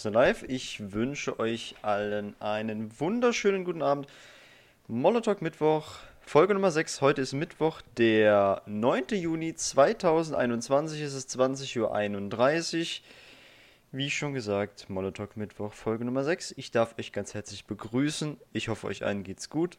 Corsa Live. Ich wünsche euch allen einen wunderschönen guten Abend. Molotow Mittwoch, Folge Nummer 6. Heute ist Mittwoch, der 9. Juni 2021. Es ist 20.31 Uhr. Wie schon gesagt, Molotow Mittwoch, Folge Nummer 6. Ich darf euch ganz herzlich begrüßen. Ich hoffe, euch allen geht's gut.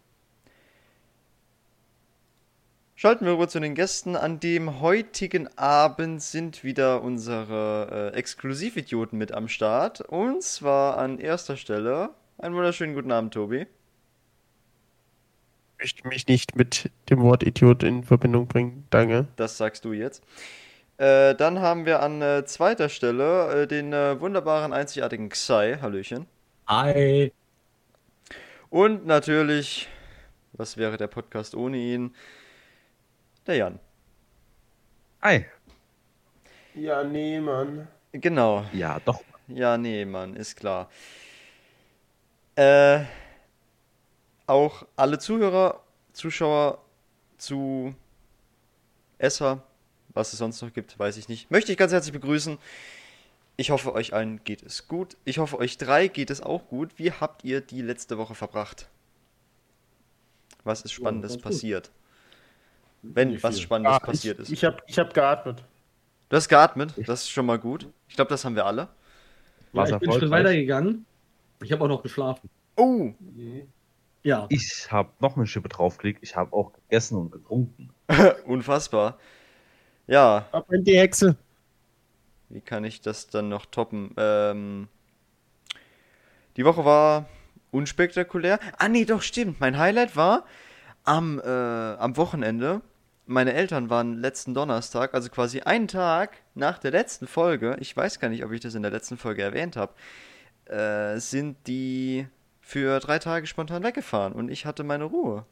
Schalten wir rüber zu den Gästen. An dem heutigen Abend sind wieder unsere äh, Exklusividioten mit am Start. Und zwar an erster Stelle. Einen wunderschönen guten Abend, Tobi. Ich möchte mich nicht mit dem Wort Idiot in Verbindung bringen. Danke. Das sagst du jetzt. Äh, dann haben wir an äh, zweiter Stelle äh, den äh, wunderbaren, einzigartigen Xai. Hallöchen. Hi. Und natürlich, was wäre der Podcast ohne ihn? Der Jan. Hi. Ja, nee, Mann. Genau. Ja, doch. Ja, nee, Mann, ist klar. Äh, auch alle Zuhörer, Zuschauer zu Esser, was es sonst noch gibt, weiß ich nicht. Möchte ich ganz herzlich begrüßen. Ich hoffe, euch allen geht es gut. Ich hoffe, euch drei geht es auch gut. Wie habt ihr die letzte Woche verbracht? Was ist Spannendes ganz gut. Wenn was. Spannendes Ah, passiert ich, ist. Ich habe ich hab geatmet. Du hast geatmet, das ist schon mal gut. Ich glaube, das haben wir alle. Ja, ich bin einen Schritt erfolgreich? weitergegangen. Ich habe auch noch geschlafen. Oh, Ja. Ich habe noch eine Schippe draufgelegt. Ich habe auch gegessen und getrunken. unfassbar. Ja, Ab in die Hexe. Wie kann ich das dann noch toppen? Ähm, die Woche war unspektakulär. Ah, nee, doch, stimmt. Mein Highlight war am, äh, am Wochenende. Meine Eltern waren letzten Donnerstag, also quasi einen Tag nach der letzten Folge, ich weiß gar nicht, ob ich das in der letzten Folge erwähnt habe, äh, sind die für drei Tage spontan weggefahren und ich hatte meine Ruhe.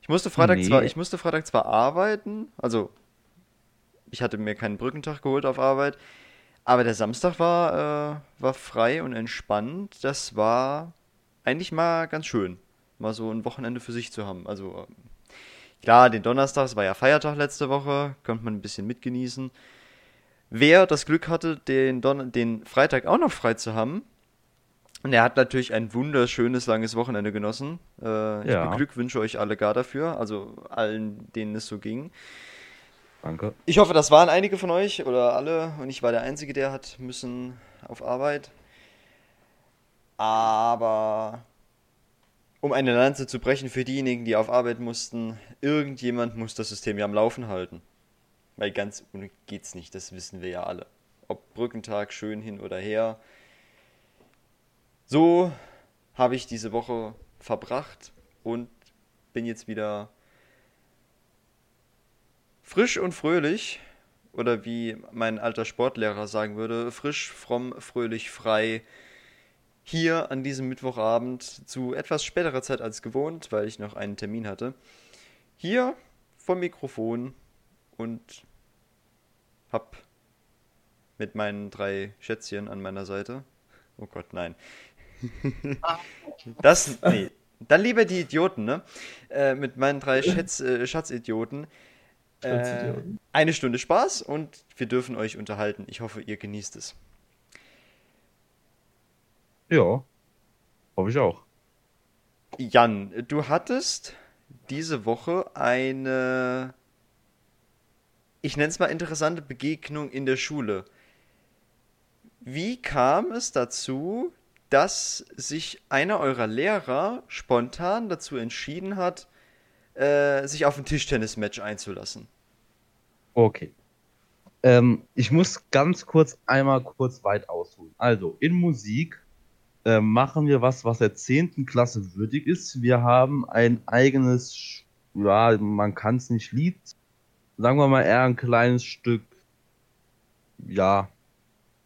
Ich musste Freitag Nee. zwar, ich musste Freitag zwar arbeiten, also ich hatte mir keinen Brückentag geholt auf Arbeit, aber der Samstag war, äh, war frei und entspannt. Das war eigentlich mal ganz schön, mal so ein Wochenende für sich zu haben. Also ähm, klar, den Donnerstag, es war ja Feiertag letzte Woche, konnte man ein bisschen mitgenießen. Wer das Glück hatte, den, Don den Freitag auch noch frei zu haben, und er hat natürlich ein wunderschönes langes Wochenende genossen. Äh, ich Ja. beglückwünsche euch alle gar dafür, also allen, denen es so ging. Danke. Ich hoffe, das waren einige von euch oder alle und ich war der Einzige, der hat müssen auf Arbeit. Aber um eine Lanze zu brechen für diejenigen, die auf Arbeit mussten, irgendjemand muss das System ja am Laufen halten. Weil ganz ohne geht's nicht, das wissen wir ja alle. Ob Brückentag schön hin oder her. So habe ich diese Woche verbracht und bin jetzt wieder frisch und fröhlich, oder wie mein alter Sportlehrer sagen würde, frisch, fromm, fröhlich, frei, hier an diesem Mittwochabend zu etwas späterer Zeit als gewohnt, weil ich noch einen Termin hatte, hier vom Mikrofon und hab mit meinen drei Schätzchen an meiner Seite. Oh Gott, nein. Das, nee. Dann lieber die Idioten, ne? Äh, mit meinen drei Schätz, äh, Schatzidioten. Äh, Schatzidioten. eine Stunde Spaß und wir dürfen euch unterhalten. Ich hoffe, ihr genießt es. Ja. Hoffe ich auch. Jan, du hattest diese Woche eine, ich nenne es mal interessante Begegnung in der Schule. Wie kam es dazu, dass sich einer eurer Lehrer spontan dazu entschieden hat, äh, sich auf ein Tischtennismatch einzulassen? Okay. Ähm, ich muss ganz kurz einmal kurz weit ausholen. Also, in Musik äh, machen wir was, was der 10. Klasse würdig ist. Wir haben ein eigenes, ja, man kann es nicht Lied, sagen wir mal eher ein kleines Stück, ja,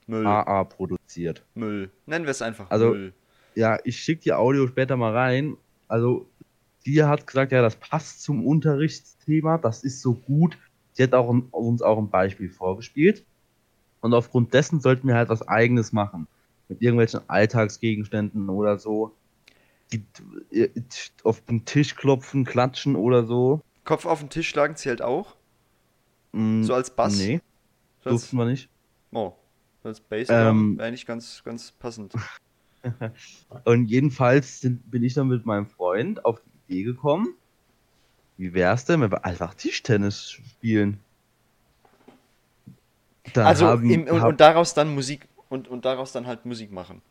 Müll. AA produziert. Müll. Nennen wir es einfach Also- Müll. Ja, ich schicke die Audio später mal rein. Also, die hat gesagt, ja, das passt zum Unterrichtsthema, das ist so gut. Sie hat auch uns auch ein Beispiel vorgespielt. Und aufgrund dessen sollten wir halt was Eigenes machen. Mit irgendwelchen Alltagsgegenständen oder so. Die äh, auf den Tisch klopfen, klatschen oder so. Kopf auf den Tisch schlagen zählt auch? Mm, So als Bass? Nee, So durften wir nicht. Oh. Als Bass Ähm. wäre eigentlich ganz, ganz passend. Und jedenfalls sind, bin ich dann mit meinem Freund auf die Idee gekommen, wie wär's denn, wenn wir einfach Tischtennis spielen? Dann also haben- im, und, hab- und daraus dann Musik und, und daraus dann halt Musik machen.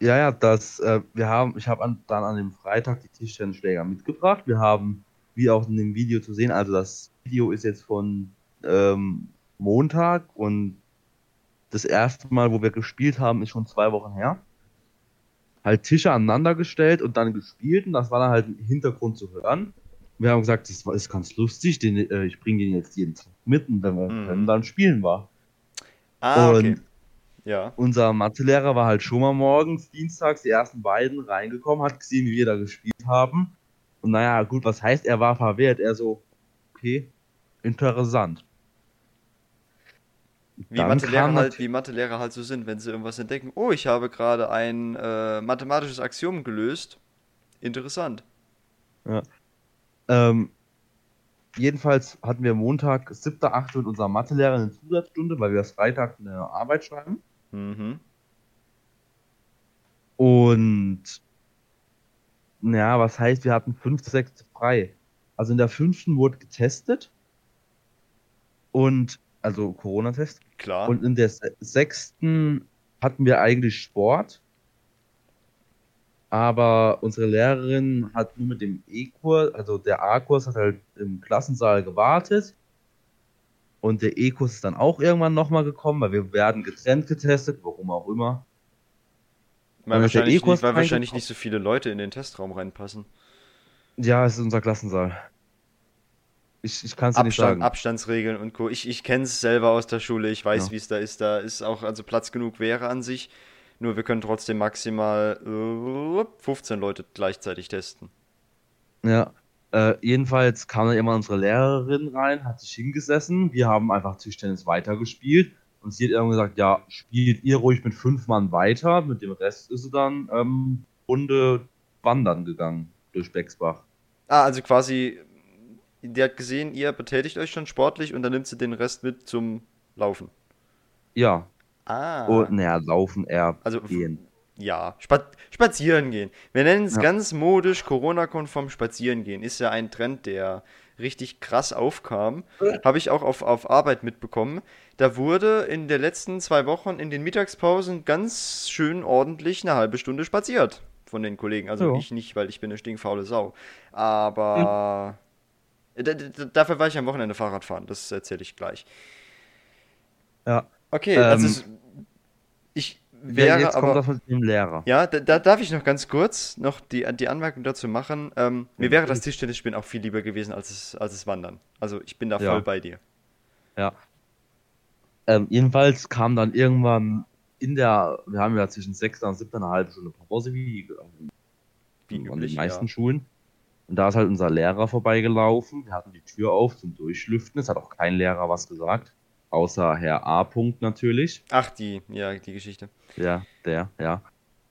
Ja, ja, das, äh, wir haben, ich habe an, dann an dem Freitag die Tischtennisschläger mitgebracht. Wir haben, wie auch in dem Video zu sehen, also das Video ist jetzt von ähm, Montag und das erste Mal, wo wir gespielt haben, ist schon zwei Wochen her. Halt Tische aneinander gestellt und dann gespielt und das war dann halt im Hintergrund zu hören. Wir haben gesagt, das war- ist ganz lustig, den, äh, ich bringe den jetzt jeden Tag mit und wenn wir Mhm. dann spielen wir. Ah, Und- okay. Ja. Unser Mathelehrer war halt schon mal morgens, dienstags, die ersten beiden reingekommen, hat gesehen, wie wir da gespielt haben. Und naja, gut, was heißt, er war verwehrt? Er so, okay, interessant. Wie Mathelehrer, halt, wie Mathelehrer halt so sind, wenn sie irgendwas entdecken. Oh, ich habe gerade ein äh, mathematisches Axiom gelöst. Interessant. Ähm, jedenfalls hatten wir Montag, 7.8. mit unserem Mathelehrer eine Zusatzstunde, weil wir das Freitag eine Arbeit schreiben. Mhm. Und naja, was heißt, wir hatten fünf, sechs frei. Also in der fünften wurde getestet. Und, also Corona-Test. Klar. Und in der se- sechsten hatten wir eigentlich Sport. Aber unsere Lehrerin hat nur mit dem E-Kurs, also der A-Kurs hat halt im Klassensaal gewartet. Und der E-Kurs ist dann auch irgendwann nochmal gekommen, weil wir werden getrennt getestet, warum auch immer. weil wahrscheinlich, nicht, weil wahrscheinlich nicht so viele Leute in den Testraum reinpassen. Ja, es ist unser Klassensaal. Ich, ich kann es dir nicht Abstand, sagen. Abstandsregeln und Co. Ich, ich kenne es selber aus der Schule, ich weiß, Ja. wie es da ist. Da ist auch also Platz genug wäre an sich. Nur wir können trotzdem maximal äh, 15 Leute gleichzeitig testen. Ja. Äh, jedenfalls kam dann immer unsere Lehrerin rein, hat sich hingesessen. Wir haben einfach Tischtennis weitergespielt. Und sie hat irgendwann gesagt, ja, spielt ihr ruhig mit fünf Mann weiter. Mit dem Rest ist sie dann ähm, Runde wandern gegangen durch Becksbach. Ah, also quasi, die hat gesehen, ihr betätigt euch schon sportlich und dann nimmt sie den Rest mit zum Laufen. Ja. Ah. Und naja, laufen eher Also, gehen. Ja, spa spazieren gehen. Wir nennen es Ja. ganz modisch Corona-konform spazieren gehen. Ist ja ein Trend, der richtig krass aufkam. Habe ich auch auf, auf Arbeit mitbekommen. Da wurde in den letzten zwei Wochen in den Mittagspausen ganz schön ordentlich eine halbe Stunde spaziert von den Kollegen. Also Ja. ich nicht, weil ich bin eine stinkfaule Sau. Aber d- d- dafür war ich am Wochenende Fahrrad fahren. Das erzähle ich gleich. Ja. Okay, Ähm, also es- ich Ja, wäre jetzt aber... kommt das mit dem Lehrer. Ja, da, da darf ich noch ganz kurz noch die, die Anmerkung dazu machen. Ähm, mir Ja, wäre das. Tischtennisspielen auch viel lieber gewesen als es, als es Wandern. Also ich bin da Ja. voll bei dir. Ja. Ähm, jedenfalls kam dann irgendwann in der, wir haben ja zwischen sechs und siebter eine halbe Stunde Pause, wie Wie an üblich, den meisten ja. Schulen. Und da ist halt unser Lehrer vorbeigelaufen. Wir hatten die Tür auf zum Durchlüften. Es hat auch kein Lehrer was gesagt. Außer Herr A. Punkt natürlich. Ach, die, ja, die Geschichte. Ja, der, ja.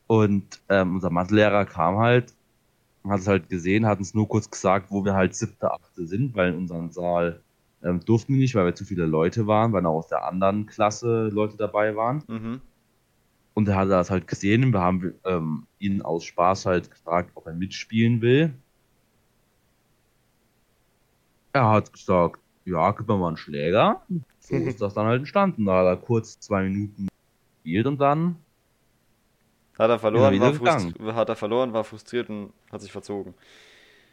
Und ähm, unser Mathelehrer kam halt, hat es halt gesehen, hat uns nur kurz gesagt, wo wir halt siebte, achte sind, weil in unserem Saal ähm, durften wir nicht, weil wir zu viele Leute waren, weil auch aus der anderen Klasse Leute dabei waren. Mhm. Und er hat das halt gesehen und wir haben ähm, ihn aus Spaß halt gefragt, ob er mitspielen will. Er hat gesagt, ja, gib mir mal einen Schläger. So ist das dann halt entstanden. Da hat er kurz zwei Minuten gespielt und dann, Hat er verloren, Ist er war wieder frust- hat er verloren, war frustriert und hat sich verzogen.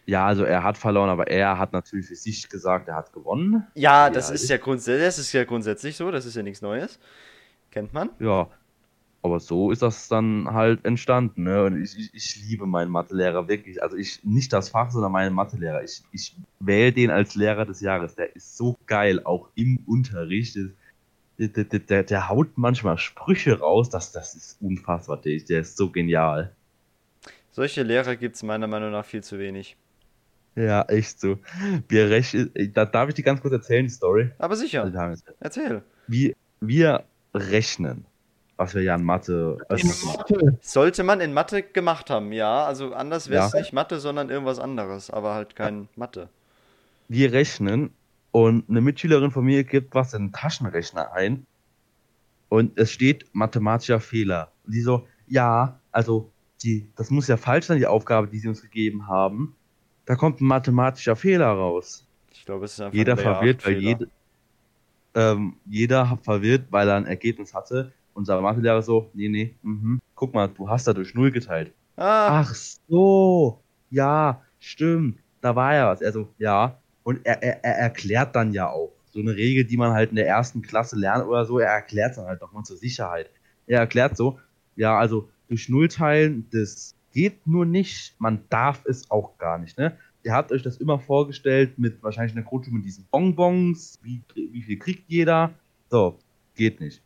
ja, also er hat verloren, aber er hat natürlich für sich gesagt, er hat gewonnen. Ja, Ja, das ist ich- ja grundsätzlich, das ist ja grundsätzlich so, das ist ja nichts Neues. Kennt man? Ja, aber so ist das dann halt entstanden. Ne? Und ich, ich, ich liebe meinen Mathelehrer wirklich. Also ich nicht das Fach, sondern meinen Mathelehrer. Ich, ich wähle den als Lehrer des Jahres. Der ist so geil, auch im Unterricht. Der, der, der, der, haut manchmal Sprüche raus. Das, das ist unfassbar. Der, der ist so genial. Solche Lehrer gibt es meiner Meinung nach viel zu wenig. Ja, echt so. Wir rechnen, da darf ich dir ganz kurz erzählen, die Story. Aber sicher, Also erzähl. Wir, wir rechnen, was wir ja in Mathe In öfters machen. Mathe. Sollte man in Mathe gemacht haben, ja. Also anders wäre es Ja. nicht Mathe, sondern irgendwas anderes, aber halt kein Mathe. wir rechnen und eine Mitschülerin von mir gibt was in den Taschenrechner ein Und es steht mathematischer Fehler. Und die so, ja, also die, das muss ja falsch sein, die Aufgabe, die sie uns gegeben haben. Da kommt ein mathematischer Fehler raus. Ich glaube, es ist einfach Jeder ein verwirrt, weil 8 jede, ähm, jeder verwirrt, weil er ein Ergebnis hatte. Unser Mathelehrer so, nee, nee, mhm. guck mal, du hast da durch Null geteilt. Ah, Ach so, ja, stimmt, da war ja was. Also, ja, und er, er, er erklärt dann ja auch so eine Regel, die man halt in der ersten Klasse lernt oder so, er erklärt dann halt nochmal zur Sicherheit. Er erklärt so, ja, also durch Null teilen, das geht nur nicht, man darf es auch gar nicht, ne? Ihr habt euch das immer vorgestellt mit wahrscheinlich einer Grundschule mit diesen Bonbons, wie, wie viel kriegt jeder? So, geht nicht.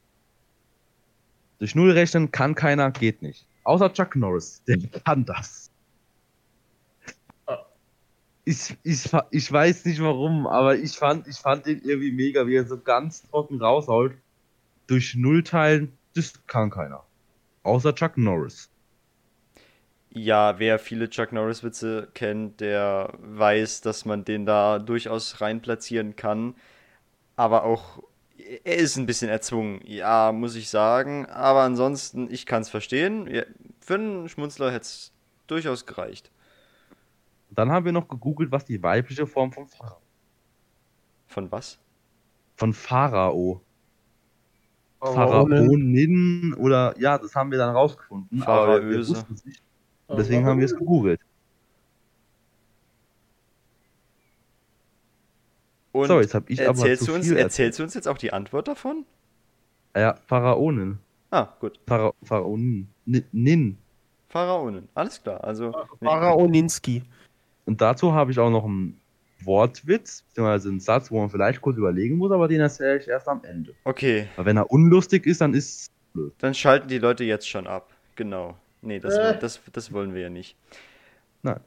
Durch Null rechnen kann keiner, geht nicht. Außer Chuck Norris, der kann das. Ich, ich, ich weiß nicht warum, aber ich fand, ich fand den irgendwie mega, wie er so ganz trocken raushaut. Durch Null teilen, das kann keiner. Außer Chuck Norris. ja, wer viele Chuck Norris-Witze kennt, der weiß, dass man den da durchaus rein platzieren kann. Aber auch, er ist ein bisschen erzwungen, ja, muss ich sagen. Aber ansonsten, ich kann es verstehen. Für einen Schmunzler hätte es durchaus gereicht. Dann haben wir noch gegoogelt, was die weibliche Form von Pharao. Von was? Von Pharao. Pharaonin oder ja, das haben wir dann rausgefunden. Aber wir Pharaöse. wussten es nicht. Deswegen haben wir es gegoogelt. Und So, jetzt hab ich aber erzählst zu du uns, viel erzählst du uns jetzt auch die Antwort davon? Ja, Pharaonin. Ah, gut. Phara Pharaonin. Nin- Nin. Pharaonen. Alles klar. Also, Pharaoninski. Und dazu habe ich auch noch einen Wortwitz, beziehungsweise einen Satz, wo man vielleicht kurz überlegen muss, aber den erzähle ich erst am Ende. okay. Weil wenn er unlustig ist, dann ist Dann schalten die Leute jetzt schon ab. Genau. Nee, das, Äh. das, das wollen wir ja nicht. Nein.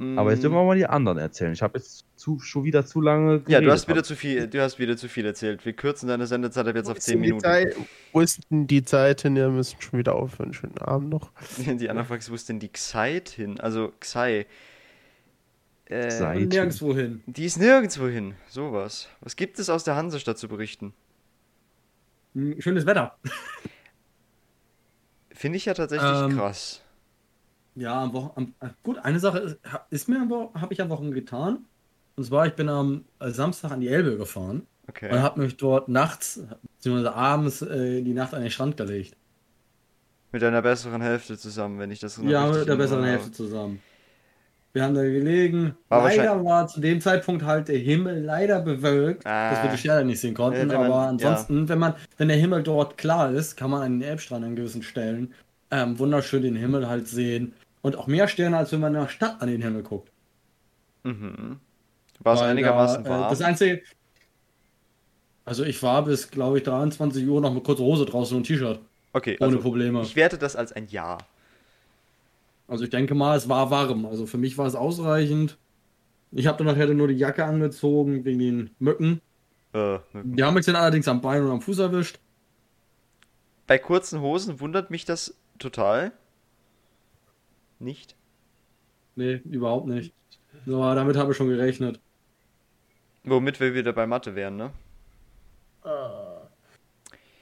Mm, Aber jetzt dürfen wir mal die anderen erzählen. Ich habe jetzt zu, schon wieder zu lange Ja, du geredet. hast wieder zu viel, du hast wieder zu viel erzählt. Wir kürzen deine Sendezeit ab jetzt auf 10 Die Minuten. Zeit, wo ist denn die Zeit hin? Wir müssen schon wieder aufhören. Schönen Abend noch. Die andere Frage ist, wo ist denn die Xeit hin? Also Xai. Äh, Xai. Nirgendwo hin. die ist nirgendwo hin. Sowas. Was gibt es aus der Hansestadt zu berichten? Hm, Schönes Wetter. Finde ich ja tatsächlich Ähm, krass. Ja, am Wochen, am, äh, gut, eine Sache ist, ist mir habe ich am Wochenende getan. Und zwar, ich bin am äh, Samstag an die Elbe gefahren Okay. und habe mich dort nachts, beziehungsweise abends, äh, die Nacht an den Strand gelegt. Mit deiner besseren Hälfte zusammen, wenn ich das noch Ja, mit der besseren Erinnerung Hälfte zusammen. Wir haben da gelegen. War leider war zu dem Zeitpunkt halt der Himmel leider bewölkt, dass wir Ah. die Sterne nicht sehen konnten. Äh, man- aber ja. ansonsten, wenn man, wenn der Himmel dort klar ist, kann man an den Elbstrand an gewissen Stellen ähm, wunderschön den Himmel halt sehen. Und auch mehr Sterne, als wenn man in der Stadt an den Himmel guckt. Mhm. War es einigermaßen da, äh, warm? Das einzige. Also ich war bis, glaube ich, 23 Uhr noch mit kurzer Hose draußen und T-Shirt. okay, Ohne also Probleme. ich werte das als ein Ja. Also ich denke mal, es war warm. Also für mich war es ausreichend. Ich habe dann nachher nur die Jacke angezogen wegen den Mücken. Äh, Die haben mich dann allerdings am Bein und am Fuß erwischt. bei kurzen Hosen wundert mich das total. Nicht? Nee, überhaupt nicht. Aber damit habe ich schon gerechnet. Womit wir wieder bei Mathe wären, ne?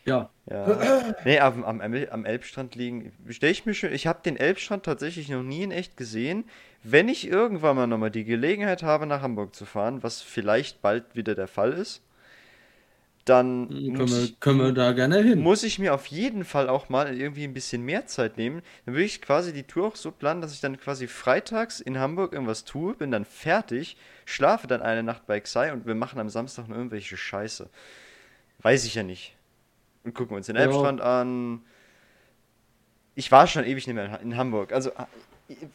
Ja, Ja. Nee, am, am, am Elbstrand liegen. Stell ich mir schon. Ich habe den Elbstrand tatsächlich noch nie in echt gesehen. Wenn ich irgendwann mal nochmal die Gelegenheit habe, nach Hamburg zu fahren, was vielleicht bald wieder der Fall ist, dann können muss wir, ich, können wir da gerne hin. muss ich mir auf jeden Fall auch mal irgendwie ein bisschen mehr Zeit nehmen. Dann würde ich quasi die Tour auch so planen, dass ich dann quasi freitags in Hamburg irgendwas tue, bin dann fertig, schlafe dann eine Nacht bei Xai und wir machen am Samstag nur irgendwelche Scheiße. Weiß ich ja nicht. Und gucken uns den Ja. Elbstrand an. Ich war schon ewig nicht mehr in Hamburg. Also,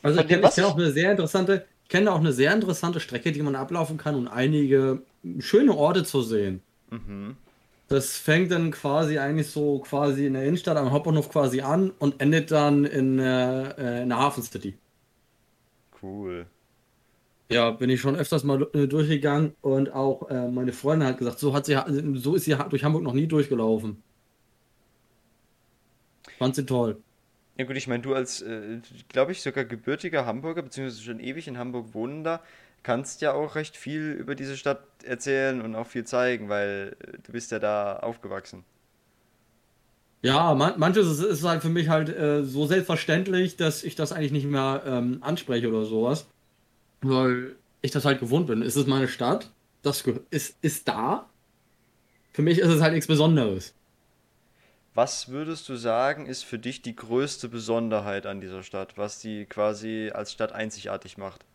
Also ich kenne kenn auch eine sehr interessante, ich kenne auch eine sehr interessante Strecke, die man ablaufen kann und einige schöne Orte zu sehen. Mhm. Das fängt dann quasi eigentlich so quasi in der Innenstadt am Hauptbahnhof quasi an und endet dann in, äh, in der Hafen City. Cool. Ja, bin ich schon öfters mal äh, durchgegangen und auch äh, meine Freundin hat gesagt, so hat sie so ist sie durch Hamburg noch nie durchgelaufen. Fand sie toll. Ja gut, ich meine, du als, äh, glaube ich, sogar gebürtiger Hamburger, beziehungsweise schon ewig in Hamburg wohnender, kannst ja auch recht viel über diese Stadt erzählen und auch viel zeigen, weil äh, du bist ja da aufgewachsen. Ja, man, manches ist, ist halt für mich halt äh, so selbstverständlich, dass ich das eigentlich nicht mehr ähm, anspreche oder sowas. Weil ich das halt gewohnt bin. Es ist meine Stadt, das ist, ist da. Für mich ist es halt nichts Besonderes. Was würdest du sagen, ist für dich die größte Besonderheit an dieser Stadt, was die quasi als Stadt einzigartig macht?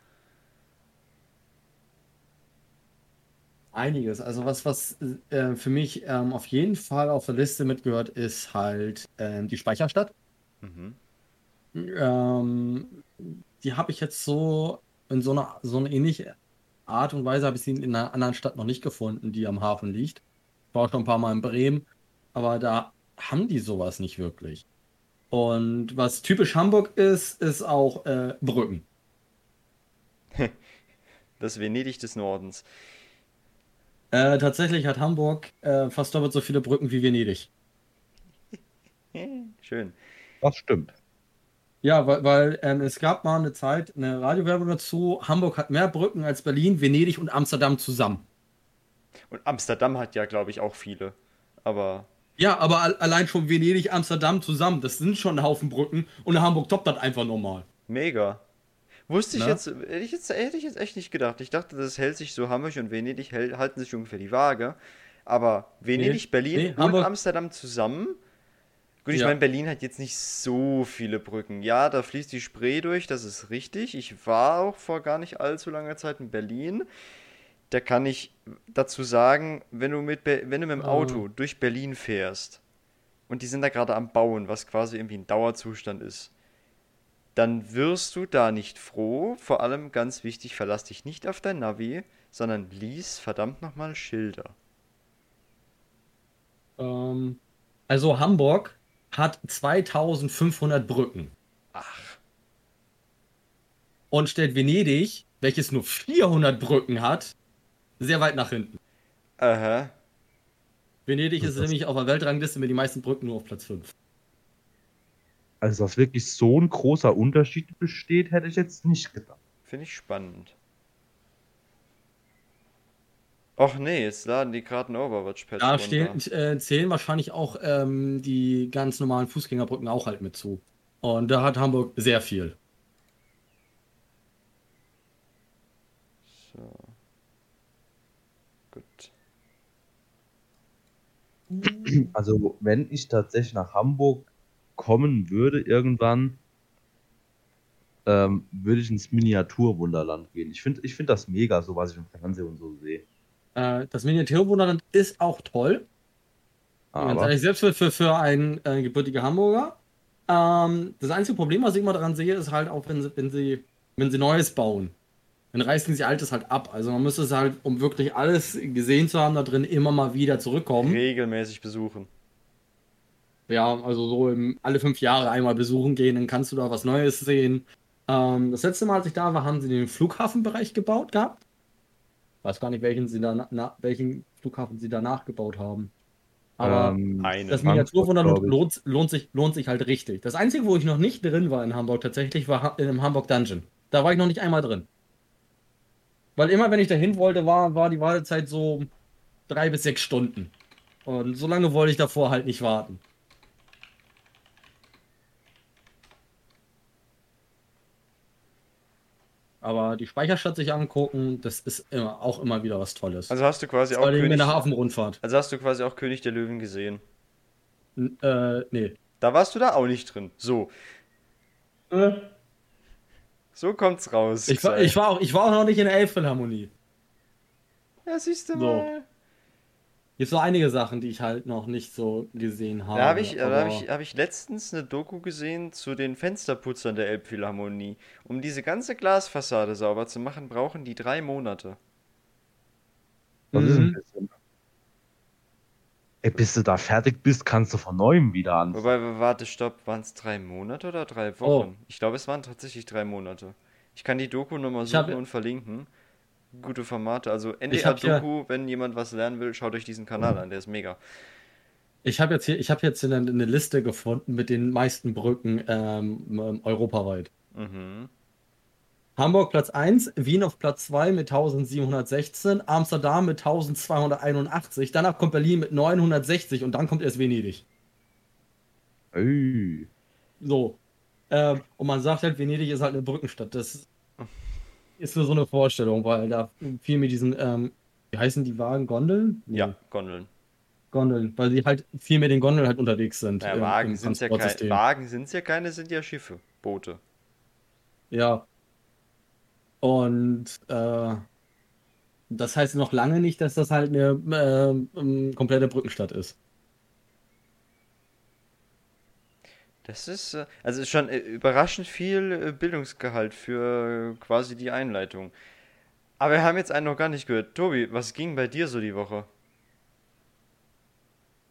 Einiges. Also was, was äh, für mich ähm, auf jeden Fall auf der Liste mitgehört, ist halt ähm, die Speicherstadt. Mhm. Ähm, die habe ich jetzt so in so einer so eine ähnliche Art und Weise habe ich sie in einer anderen Stadt noch nicht gefunden, die am Hafen liegt. Ich war auch schon ein paar Mal in Bremen, aber da haben die sowas nicht wirklich. Und was typisch Hamburg ist, ist auch äh, Brücken. Das Venedig des Nordens. Äh, tatsächlich hat Hamburg äh, fast doppelt so viele Brücken wie Venedig. Schön. Das stimmt. Ja, weil, weil ähm, es gab mal eine Zeit, eine Radiowerbung dazu. Hamburg hat mehr Brücken als Berlin, Venedig und Amsterdam zusammen. Und Amsterdam hat ja, glaube ich, auch viele. Aber Ja, aber al allein schon Venedig, Amsterdam zusammen, das sind schon ein Haufen Brücken und Hamburg toppt das einfach nochmal. mega. Wusste ich Na? jetzt, hätte ich jetzt, hätte ich jetzt echt nicht gedacht. Ich dachte, das hält sich so, Hamburg und Venedig hält, halten sich ungefähr die Waage. Aber Venedig, Nee, Berlin nee, und Hamburg- Amsterdam zusammen. Gut, ich Ja. meine, Berlin hat jetzt nicht so viele Brücken. Ja, da fließt die Spree durch, das ist richtig. Ich war auch vor gar nicht allzu langer Zeit in Berlin. Da kann ich dazu sagen, wenn du mit, wenn du mit dem Ah. Auto durch Berlin fährst und die sind da gerade am Bauen, was quasi irgendwie ein Dauerzustand ist, dann wirst du da nicht froh. Vor allem ganz wichtig, verlass dich nicht auf dein Navi, sondern lies verdammt nochmal Schilder. Ähm, also Hamburg hat 2500 Brücken Ach, und stellt Venedig, welches nur 400 Brücken hat, sehr weit nach hinten. aha. Venedig ist nämlich auf der Weltrangliste mit den meisten Brücken nur auf Platz 5. Also, dass wirklich so ein großer Unterschied besteht, hätte ich jetzt nicht gedacht. Finde ich spannend. Och nee, jetzt laden die gerade ein Overwatch-Patch Da stehen, äh, zählen wahrscheinlich auch ähm, die ganz normalen Fußgängerbrücken auch halt mit zu. Und da hat Hamburg sehr viel. So. Gut. Also, wenn ich tatsächlich nach Hamburg kommen würde, irgendwann, ähm, würde ich ins Miniaturwunderland gehen. Ich finde ich find das mega, so was ich im Fernsehen und so sehe. Äh, das Miniaturwunderland ist auch toll. Aber ehrlich, selbst für, für, für einen äh, gebürtiger Hamburger. Ähm, das einzige Problem, was ich immer daran sehe, ist halt auch, wenn sie, wenn sie, wenn sie Neues bauen. Dann reißen sie Altes halt ab. Also man müsste es halt, um wirklich alles gesehen zu haben, da drin immer mal wieder zurückkommen. Regelmäßig besuchen. Ja, also so im, alle fünf Jahre einmal besuchen gehen, dann kannst du da was Neues sehen. Ähm, das letzte Mal, als ich da war, haben sie den Flughafenbereich gebaut gehabt. Weiß gar nicht, welchen, sie da, na, welchen Flughafen sie danach gebaut haben. Aber ähm, das ich. lohnt, lohnt, sich, lohnt sich halt richtig. Das Einzige, wo ich noch nicht drin war in Hamburg tatsächlich, war im Hamburg Dungeon. Da war ich noch nicht einmal drin. Weil immer, wenn ich dahin wollte, war, war die Wartezeit so drei bis sechs Stunden. Und so lange wollte ich davor halt nicht warten. Aber die Speicherstadt sich angucken, das ist immer, auch immer wieder was Tolles. Also hast du quasi Vor auch allem in König, der Hafenrundfahrt. also hast du quasi auch König der Löwen gesehen. N äh, nee. Da warst du da auch nicht drin. So, so kommt's raus. Ich war, ich, war auch, ich war auch noch nicht in der Elbphilharmonie. Ja, siehst du So. mal. Gibt so einige Sachen, die ich halt noch nicht so gesehen habe. Da habe ich, da aber- hab ich, hab ich letztens eine Doku gesehen zu den Fensterputzern der Elbphilharmonie. Um diese ganze Glasfassade sauber zu machen, brauchen die drei Monate. Das ist ein Mhm. bisschen. Ey, bis du da fertig bist, kannst du von neuem wieder an. Wobei, warte, stopp, waren es drei Monate oder drei Oh. Wochen? Ich glaube, es waren tatsächlich drei Monate. Ich kann die Doku nochmal Ich hab- suchen und verlinken. Gute Formate. Also NDR hab ja- Doku, wenn jemand was lernen will, schaut euch diesen Kanal an, der ist mega. Ich habe jetzt hier, ich habe jetzt eine, eine Liste gefunden mit den meisten Brücken ähm, europaweit. Mhm. Hamburg Platz 1, Wien auf Platz 2 mit 1716, Amsterdam mit 1281, danach kommt Berlin mit 960 und dann kommt erst Venedig. Ey. So. Ähm, und man sagt halt, Venedig ist halt eine Brückenstadt. Das ist nur so eine Vorstellung, weil da viel mit diesen, ähm, wie heißen die Wagen? Gondeln? Nee, Ja, Gondeln. Gondeln, weil sie halt viel mit den Gondeln halt unterwegs sind. Ja, im- Wagen im sind ja keine. Wagen sind ja keine, sind ja Schiffe, Boote. Ja. Und äh, das heißt noch lange nicht, dass das halt eine ähm, ähm, komplette Brückenstadt ist. Das ist, äh, also ist schon äh, überraschend viel äh, Bildungsgehalt für quasi die Einleitung. Aber wir haben jetzt einen noch gar nicht gehört. Tobi, was ging bei dir so die Woche?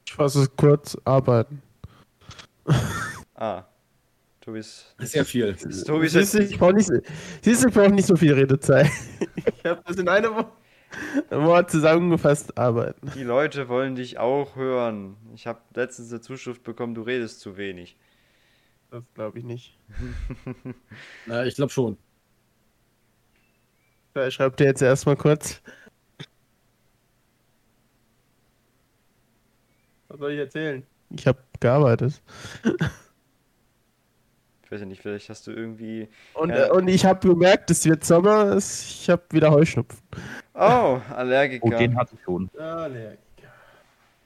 Ich fasse es kurz, arbeiten. Ah, Tobis. Sehr viel. Tobi ist Siehst du, ich brauche nicht, siehst du, ich nicht so viel Redezeit. Ich habe das in einem Wo- Wort zusammengefasst, arbeiten. Die Leute wollen dich auch hören. Ich habe letztens eine Zuschrift bekommen, du redest zu wenig. Das glaube ich nicht. Äh, ich glaube schon. Ja, Ich schreibe dir jetzt erstmal kurz. Was soll ich erzählen? Ich habe gearbeitet. Ich weiß ja nicht, vielleicht hast du irgendwie. Und, Ja. äh, und ich habe gemerkt, es wird Sommer, ich habe wieder Heuschnupfen. Oh, Oh, Allergiker. den hatte ich schon. Nee.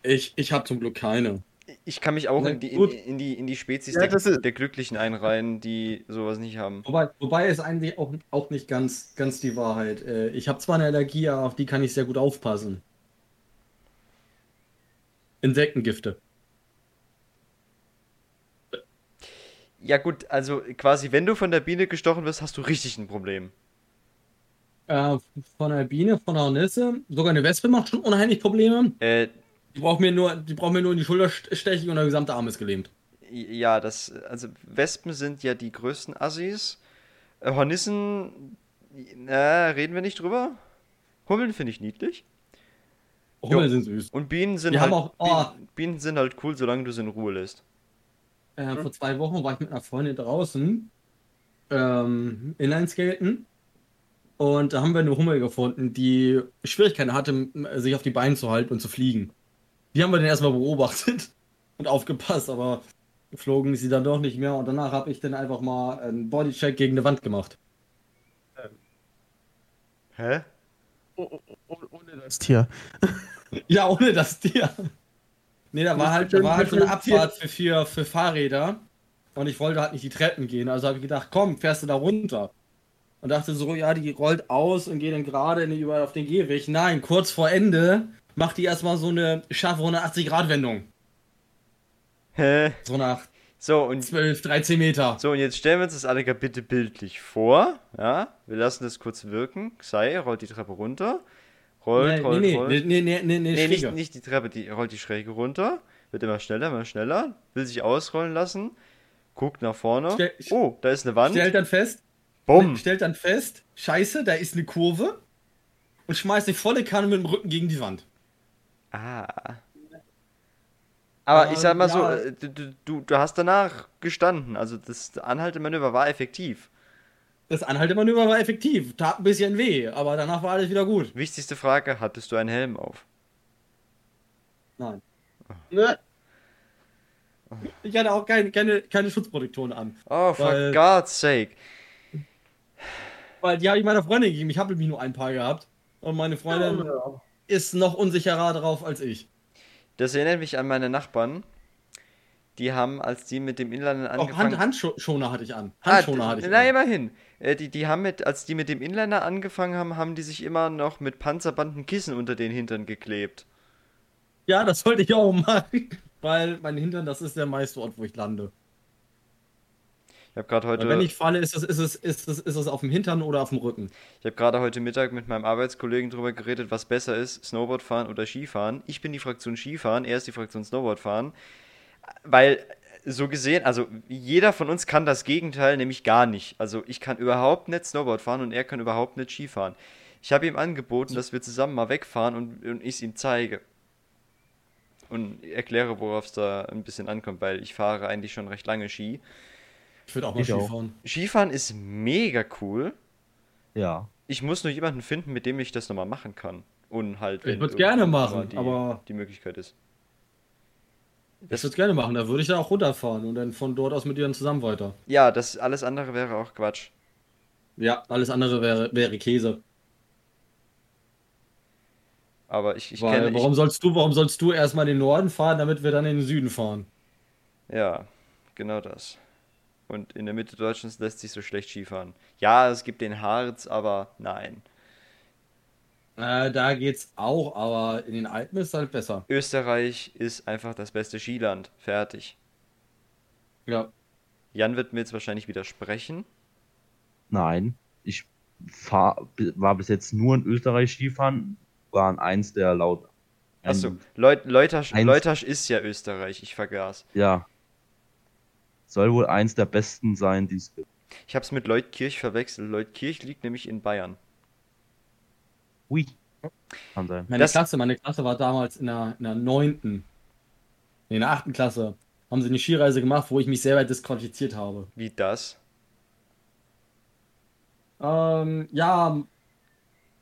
Ich, ich habe zum Glück keine. Ich kann mich auch Na in die, in, in die, in die Spezies Ja, der, der Glücklichen einreihen, die sowas nicht haben. Wobei, wobei ist eigentlich auch, auch nicht ganz, ganz die Wahrheit. Äh, ich habe zwar eine Allergie, aber auf die kann ich sehr gut aufpassen. Insektengifte. Ja, gut, also quasi, wenn du von der Biene gestochen wirst, hast du richtig ein Problem. Äh, von der Biene, von der Hornisse, sogar eine Wespe macht schon unheimlich Probleme. Äh, Die braucht mir nur, die braucht mir nur in die Schulter st- stechen und der gesamte Arm ist gelähmt. ja, das, also Wespen sind ja die größten Assis. Äh, Hornissen, na, reden wir nicht drüber. Hummeln finde ich niedlich. Hummel Jo. sind süß. Und Bienen sind Die halt, haben auch- oh. Bienen, Bienen sind halt cool, solange du sie in Ruhe lässt. Äh, vor zwei Wochen war ich mit einer Freundin draußen ähm, Inlineskaten und da haben wir eine Hummel gefunden, die Schwierigkeiten hatte, sich auf die Beine zu halten und zu fliegen. Die haben wir dann erstmal beobachtet und aufgepasst, aber geflogen ist sie dann doch nicht mehr und danach habe ich dann einfach mal einen Bodycheck gegen eine Wand gemacht. Hä? Oh, oh, oh, ohne das Tier. Ja, ohne das Tier. Nee, da war halt, da war halt so eine Abfahrt für, für, für Fahrräder. Und ich wollte halt nicht die Treppen gehen. Also habe ich gedacht, komm, fährst du da runter. Und dachte so, ja, die rollt aus und geht dann gerade in- über auf den Gehweg. Nein, kurz vor Ende macht die erstmal so eine scharfe 180-Grad-Wendung. Hä? So nach So, und 12, 13 Meter. So, und jetzt stellen wir uns das alle bitte bildlich vor. Ja, wir lassen das kurz wirken. Sei rollt die Treppe runter. Rollt, Nee, rollt, nee, rollt. nee, nee, nee, nee, nee, nicht, nicht die Treppe, die rollt die Schräge runter. Wird immer schneller, immer schneller. Will sich ausrollen lassen. Guckt nach vorne. Stell- oh, da ist eine Wand. Stellt dann fest, Bumm. stellt dann fest, scheiße, da ist eine Kurve. Und schmeißt die volle Kanne mit dem Rücken gegen die Wand. Ah. Aber ich Ähm, sag mal so, ja. äh, du, du, du hast danach gestanden. Also das Anhaltemanöver war effektiv. Das Anhaltemanöver war effektiv, tat ein bisschen weh, aber danach war alles wieder gut. Wichtigste Frage, hattest du einen Helm auf? Nein. Ne? Ich hatte auch keine, keine, keine Schutzprotektoren an. Oh, for God's sake. Weil die habe ich meiner Freundin gegeben. Ich habe nämlich nur ein paar gehabt. Und meine Freundin ist noch unsicherer drauf als ich. Das erinnert mich an meine Nachbarn. Die haben, als die mit dem Inliner Auch angefangen Hand, Handschoner hatte ich an. Ah, Handschoner hatte ich na, an. immerhin. Äh, Die, die haben mit, als die mit dem Inliner angefangen haben, haben die sich immer noch mit Panzerbanden Kissen unter den Hintern geklebt. Ja, das sollte ich auch machen. Weil mein Hintern, das ist der meiste Ort, wo ich lande. Habe gerade heute, Weil wenn ich falle, ist es, ist, es, ist, es, ist es auf dem Hintern oder auf dem Rücken. ich habe gerade heute Mittag mit meinem Arbeitskollegen darüber geredet, was besser ist, Snowboard fahren oder Skifahren. Ich bin die Fraktion Skifahren, er ist die Fraktion Snowboard fahren. Weil so gesehen, also jeder von uns kann das Gegenteil nämlich gar nicht. Also ich kann überhaupt nicht Snowboard fahren und er kann überhaupt nicht Skifahren. Ich habe ihm angeboten, dass wir zusammen mal wegfahren und, und ich es ihm zeige. Und erkläre, worauf es da ein bisschen ankommt, weil ich fahre eigentlich schon recht lange Ski. Ich würde auch mal Ich auch. Skifahren. Skifahren ist mega cool. Ja. Ich muss nur jemanden finden, mit dem ich das nochmal machen kann. Und halt, Ich wenn würd's gerne machen, die, aber- die Möglichkeit ist. Ich Das, würde es gerne machen, da würde ich dann auch runterfahren und dann von dort aus mit dir dann zusammen weiter. ja, das alles andere wäre auch Quatsch. Ja, alles andere wäre, wäre Käse. Aber ich, ich Weil, kenne. warum sollst du, warum sollst du erstmal in den Norden fahren, damit wir dann in den Süden fahren? Ich, ja, genau das. Und in der Mitte Deutschlands lässt sich so schlecht Skifahren. Ja, es gibt den Harz, aber nein. Äh, da geht's auch, aber in den Alpen ist es halt besser. Österreich ist einfach das beste Skiland. Fertig. Ja. Jan wird mir jetzt wahrscheinlich widersprechen. Nein, ich fahr, war bis jetzt nur in Österreich Skifahren, waren eins der laut. Achso, Leut, Leutasch, Leutasch ist ja Österreich, ich vergaß. Ja. Soll wohl eins der besten sein, die es gibt. Ich hab's mit Leutkirch verwechselt. Leutkirch liegt nämlich in Bayern. Ui. Kann sein. Meine Das- Klasse, meine Klasse war damals in der, in der 9. Nee, in der 8. Klasse. Haben sie eine Skireise gemacht, wo ich mich selber disqualifiziert habe. Wie das? Ähm, ja,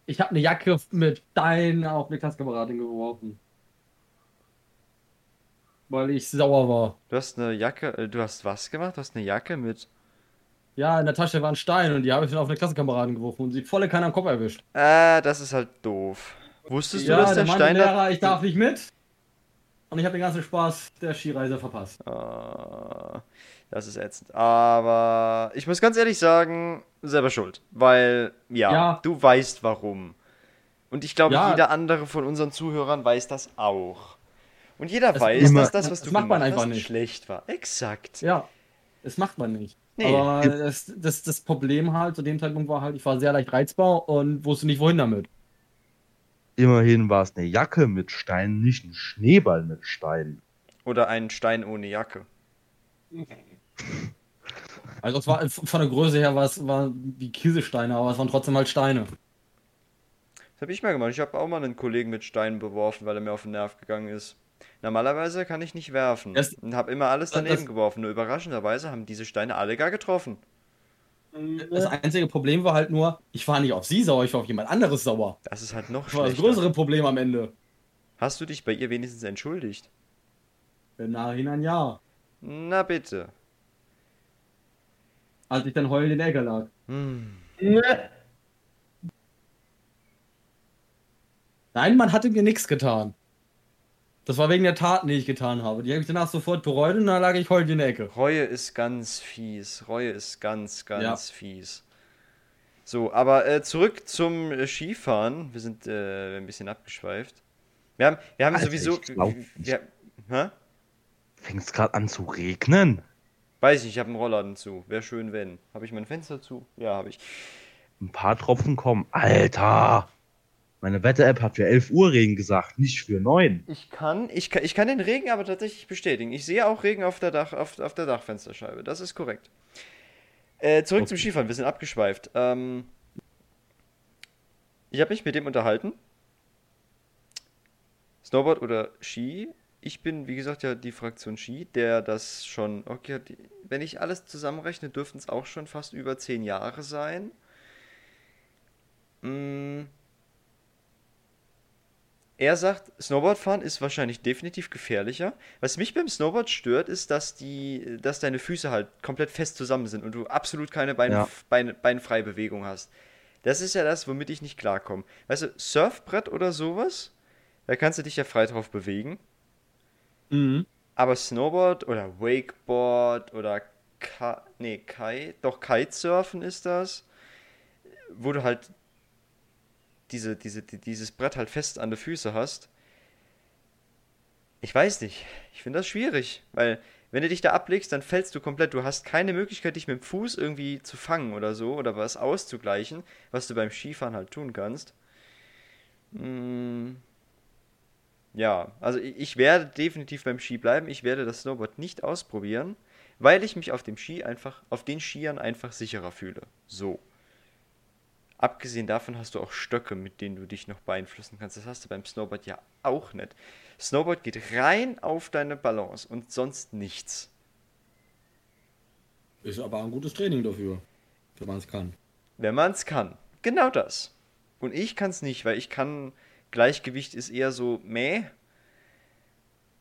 ich habe eine Jacke mit Steinen auf eine Klassenkameradin geworfen. Weil ich sauer war. Du hast eine Jacke, äh, du hast was gemacht? Du hast eine Jacke mit. Ja, in der Tasche war ein Stein und die habe ich dann auf eine Klassenkameradin geworfen und sie volle keiner am Kopf erwischt. Äh, das ist halt doof. Wusstest du, ja, dass der der Stein der da. Lehrer, ich darf nicht mit. Und ich habe den ganzen Spaß der Skireise verpasst. Ah, das ist ätzend. Aber ich muss ganz ehrlich sagen, selber schuld. Weil, ja, Ja. du weißt warum. Und ich glaube, Ja. jeder andere von unseren Zuhörern weiß das auch. Und jeder Das weiß, immer- dass das, was das du macht man gemacht einfach hast, nicht. schlecht war. Exakt. Ja, das macht man nicht. Nee. Aber das, das, das Problem halt zu dem Zeitpunkt war halt, ich war sehr leicht reizbar und wusste nicht, wohin damit. Immerhin war es eine Jacke mit Steinen, nicht ein Schneeball mit Steinen. Oder einen Stein ohne Jacke. Also es war von der Größe her war es war wie Kieselsteine, aber es waren trotzdem halt Steine. Das habe ich mal gemacht. Ich habe auch mal einen Kollegen mit Steinen beworfen, weil er mir auf den Nerv gegangen ist. Normalerweise kann ich nicht werfen. Das- und habe immer alles das- daneben geworfen. Nur überraschenderweise haben diese Steine alle gar getroffen. Das einzige Problem war halt nur, ich war nicht auf sie sauer, ich war auf jemand anderes sauer. Das ist halt noch Das war das größere Problem am Ende. Hast du dich bei ihr wenigstens entschuldigt? Im Nachhinein ja. Na bitte. Als ich dann heulend in der Ecke lag. Hm. Nein, man hatte mir nichts getan. Das war wegen der Taten, die ich getan habe. Die habe ich danach sofort bereut und dann lag ich heulend in der Ecke. Reue ist ganz fies. Reue ist ganz, ganz Ja. fies. So, aber äh, zurück zum äh, Skifahren. Wir sind äh, ein bisschen abgeschweift. Wir haben, wir haben Alter, sowieso. wir, hä? Fängt es gerade an zu regnen? Weiß ich, ich habe einen Rollladen zu. Wäre schön, wenn. Habe ich mein Fenster zu? Ja, habe ich. Ein paar Tropfen kommen. Alter! Meine Wetter-App hat für 11 Uhr Regen gesagt, nicht für 9. Ich kann, ich kann, ich kann den Regen aber tatsächlich bestätigen. Ich sehe auch Regen auf der, Dach, auf, auf der Dachfensterscheibe. Das ist korrekt. Äh, zurück zum Okay. Skifahren. Wir sind abgeschweift. Ähm, ich habe mich mit dem unterhalten. Snowboard oder Ski. Ich bin, wie gesagt, ja die Fraktion Ski, der das schon, okay, wenn ich alles zusammenrechne, dürften es auch schon fast über 10 Jahre sein. Mm. Er sagt, Snowboardfahren ist wahrscheinlich definitiv gefährlicher. Was mich beim Snowboard stört, ist, dass die, dass deine Füße halt komplett fest zusammen sind und du absolut keine Bein, Ja. Bein, beinfreie Bewegung hast. Das ist ja das, womit ich nicht klarkomme. Weißt du, Surfbrett oder sowas, da kannst du dich ja frei drauf bewegen. Mhm. Aber Snowboard oder Wakeboard oder Ka nee, Kite, doch Kitesurfen ist das, wo du halt diese, diese, die- dieses Brett halt fest an den Füße hast. Ich weiß nicht. Ich finde das schwierig, weil wenn du dich da ablegst, dann fällst du komplett. Du hast keine Möglichkeit, dich mit dem Fuß irgendwie zu fangen oder so oder was auszugleichen, was du beim Skifahren halt tun kannst. Mm, ja, also ich, ich werde definitiv beim Ski bleiben. Ich werde das Snowboard nicht ausprobieren, weil ich mich auf dem Ski einfach, auf den Skiern einfach sicherer fühle. So. Abgesehen davon hast du auch Stöcke, mit denen du dich noch beeinflussen kannst. Das hast du beim Snowboard ja auch nicht. Snowboard geht rein auf deine Balance und sonst nichts. Ist aber ein gutes Training dafür, wenn man es kann. Wenn man es kann. Genau das. Und ich kann es nicht, weil ich kann, Gleichgewicht ist eher so meh.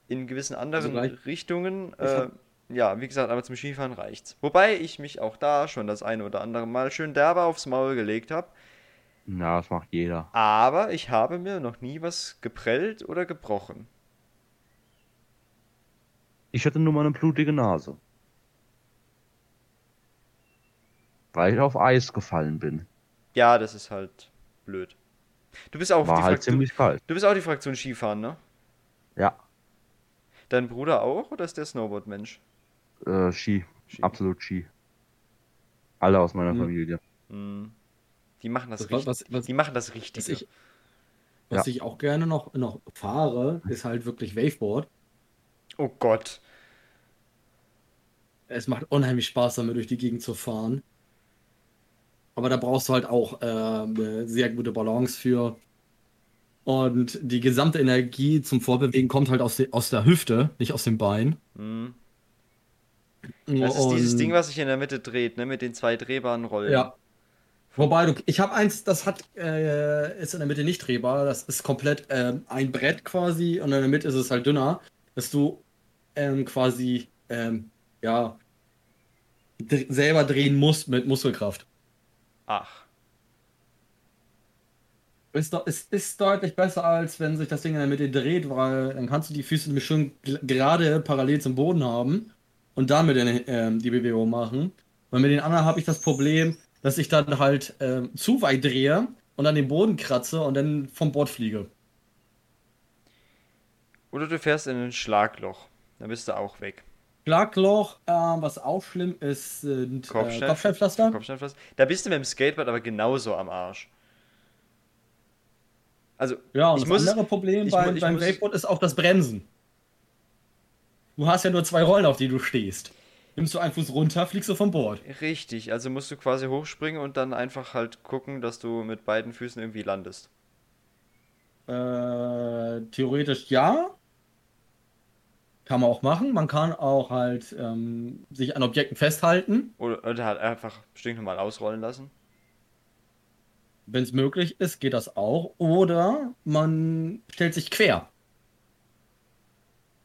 in gewissen anderen Also Richtungen, Ich äh, ja, wie gesagt, aber zum Skifahren reicht's. Wobei ich mich auch da schon das eine oder andere Mal schön derbe aufs Maul gelegt habe. Ja, das macht jeder. Aber ich habe mir noch nie was geprellt oder gebrochen. Ich hatte nur mal eine blutige Nase. Weil ich auf Eis gefallen bin. Ja, das ist halt blöd. Du bist auch War die halt Fraktion, ziemlich kalt. du bist auch die Fraktion Skifahren, ne? Ja, Dein Bruder auch oder ist der Snowboard-Mensch? Äh, Ski. Ski. Absolut Ski. Alle aus meiner Mhm. Familie. Hm. Die machen das Was, richtig. was, was, Die machen das was, richtig. ich, was Ja. ich auch gerne noch, noch fahre, ist halt wirklich Waveboard. Oh Gott. Es macht unheimlich Spaß, damit durch die Gegend zu fahren. Aber da brauchst du halt auch äh, eine sehr gute Balance für. Und die gesamte Energie zum Vorbewegen kommt halt aus, de aus der Hüfte, nicht aus dem Bein. Hm. Das ist dieses Ding, was sich in der Mitte dreht, ne? Mit den zwei drehbaren Rollen. Ja. Wobei, du, ich habe eins, das hat, äh, ist in der Mitte nicht drehbar. Das ist komplett ähm, ein Brett quasi und in der Mitte ist es halt dünner, dass du ähm, quasi ähm, ja selber drehen musst mit Muskelkraft. Ach. Ist, ist, ist deutlich besser, als wenn sich das Ding in der Mitte dreht, weil dann kannst du die Füße nämlich schön gerade parallel zum Boden haben und damit ähm, die Bewegung machen. Und mit den anderen habe ich das Problem, dass ich dann halt ähm, zu weit drehe und an den Boden kratze und dann vom Board fliege. Oder du fährst in ein Schlagloch. Dann bist du auch weg. Schlagloch, ähm, was auch schlimm ist, sind äh, Kopfstein- Kopfsteinpflaster. Kopfsteinpflaster. Da bist du mit dem Skateboard aber genauso am Arsch. Also, Ja, und ich das muss andere Problem ich beim, ich beim muss Wakeboard ist auch das Bremsen. Du hast ja nur zwei Rollen, auf die du stehst. Nimmst du einen Fuß runter, fliegst du vom Board. Richtig, also musst du quasi hochspringen und dann einfach halt gucken, dass du mit beiden Füßen irgendwie landest. Äh, theoretisch ja. Kann man auch machen. Man kann auch halt ähm, sich an Objekten festhalten, Oder, oder halt einfach stinknormal ausrollen lassen. wenn es möglich ist, geht das auch. Oder man stellt sich quer.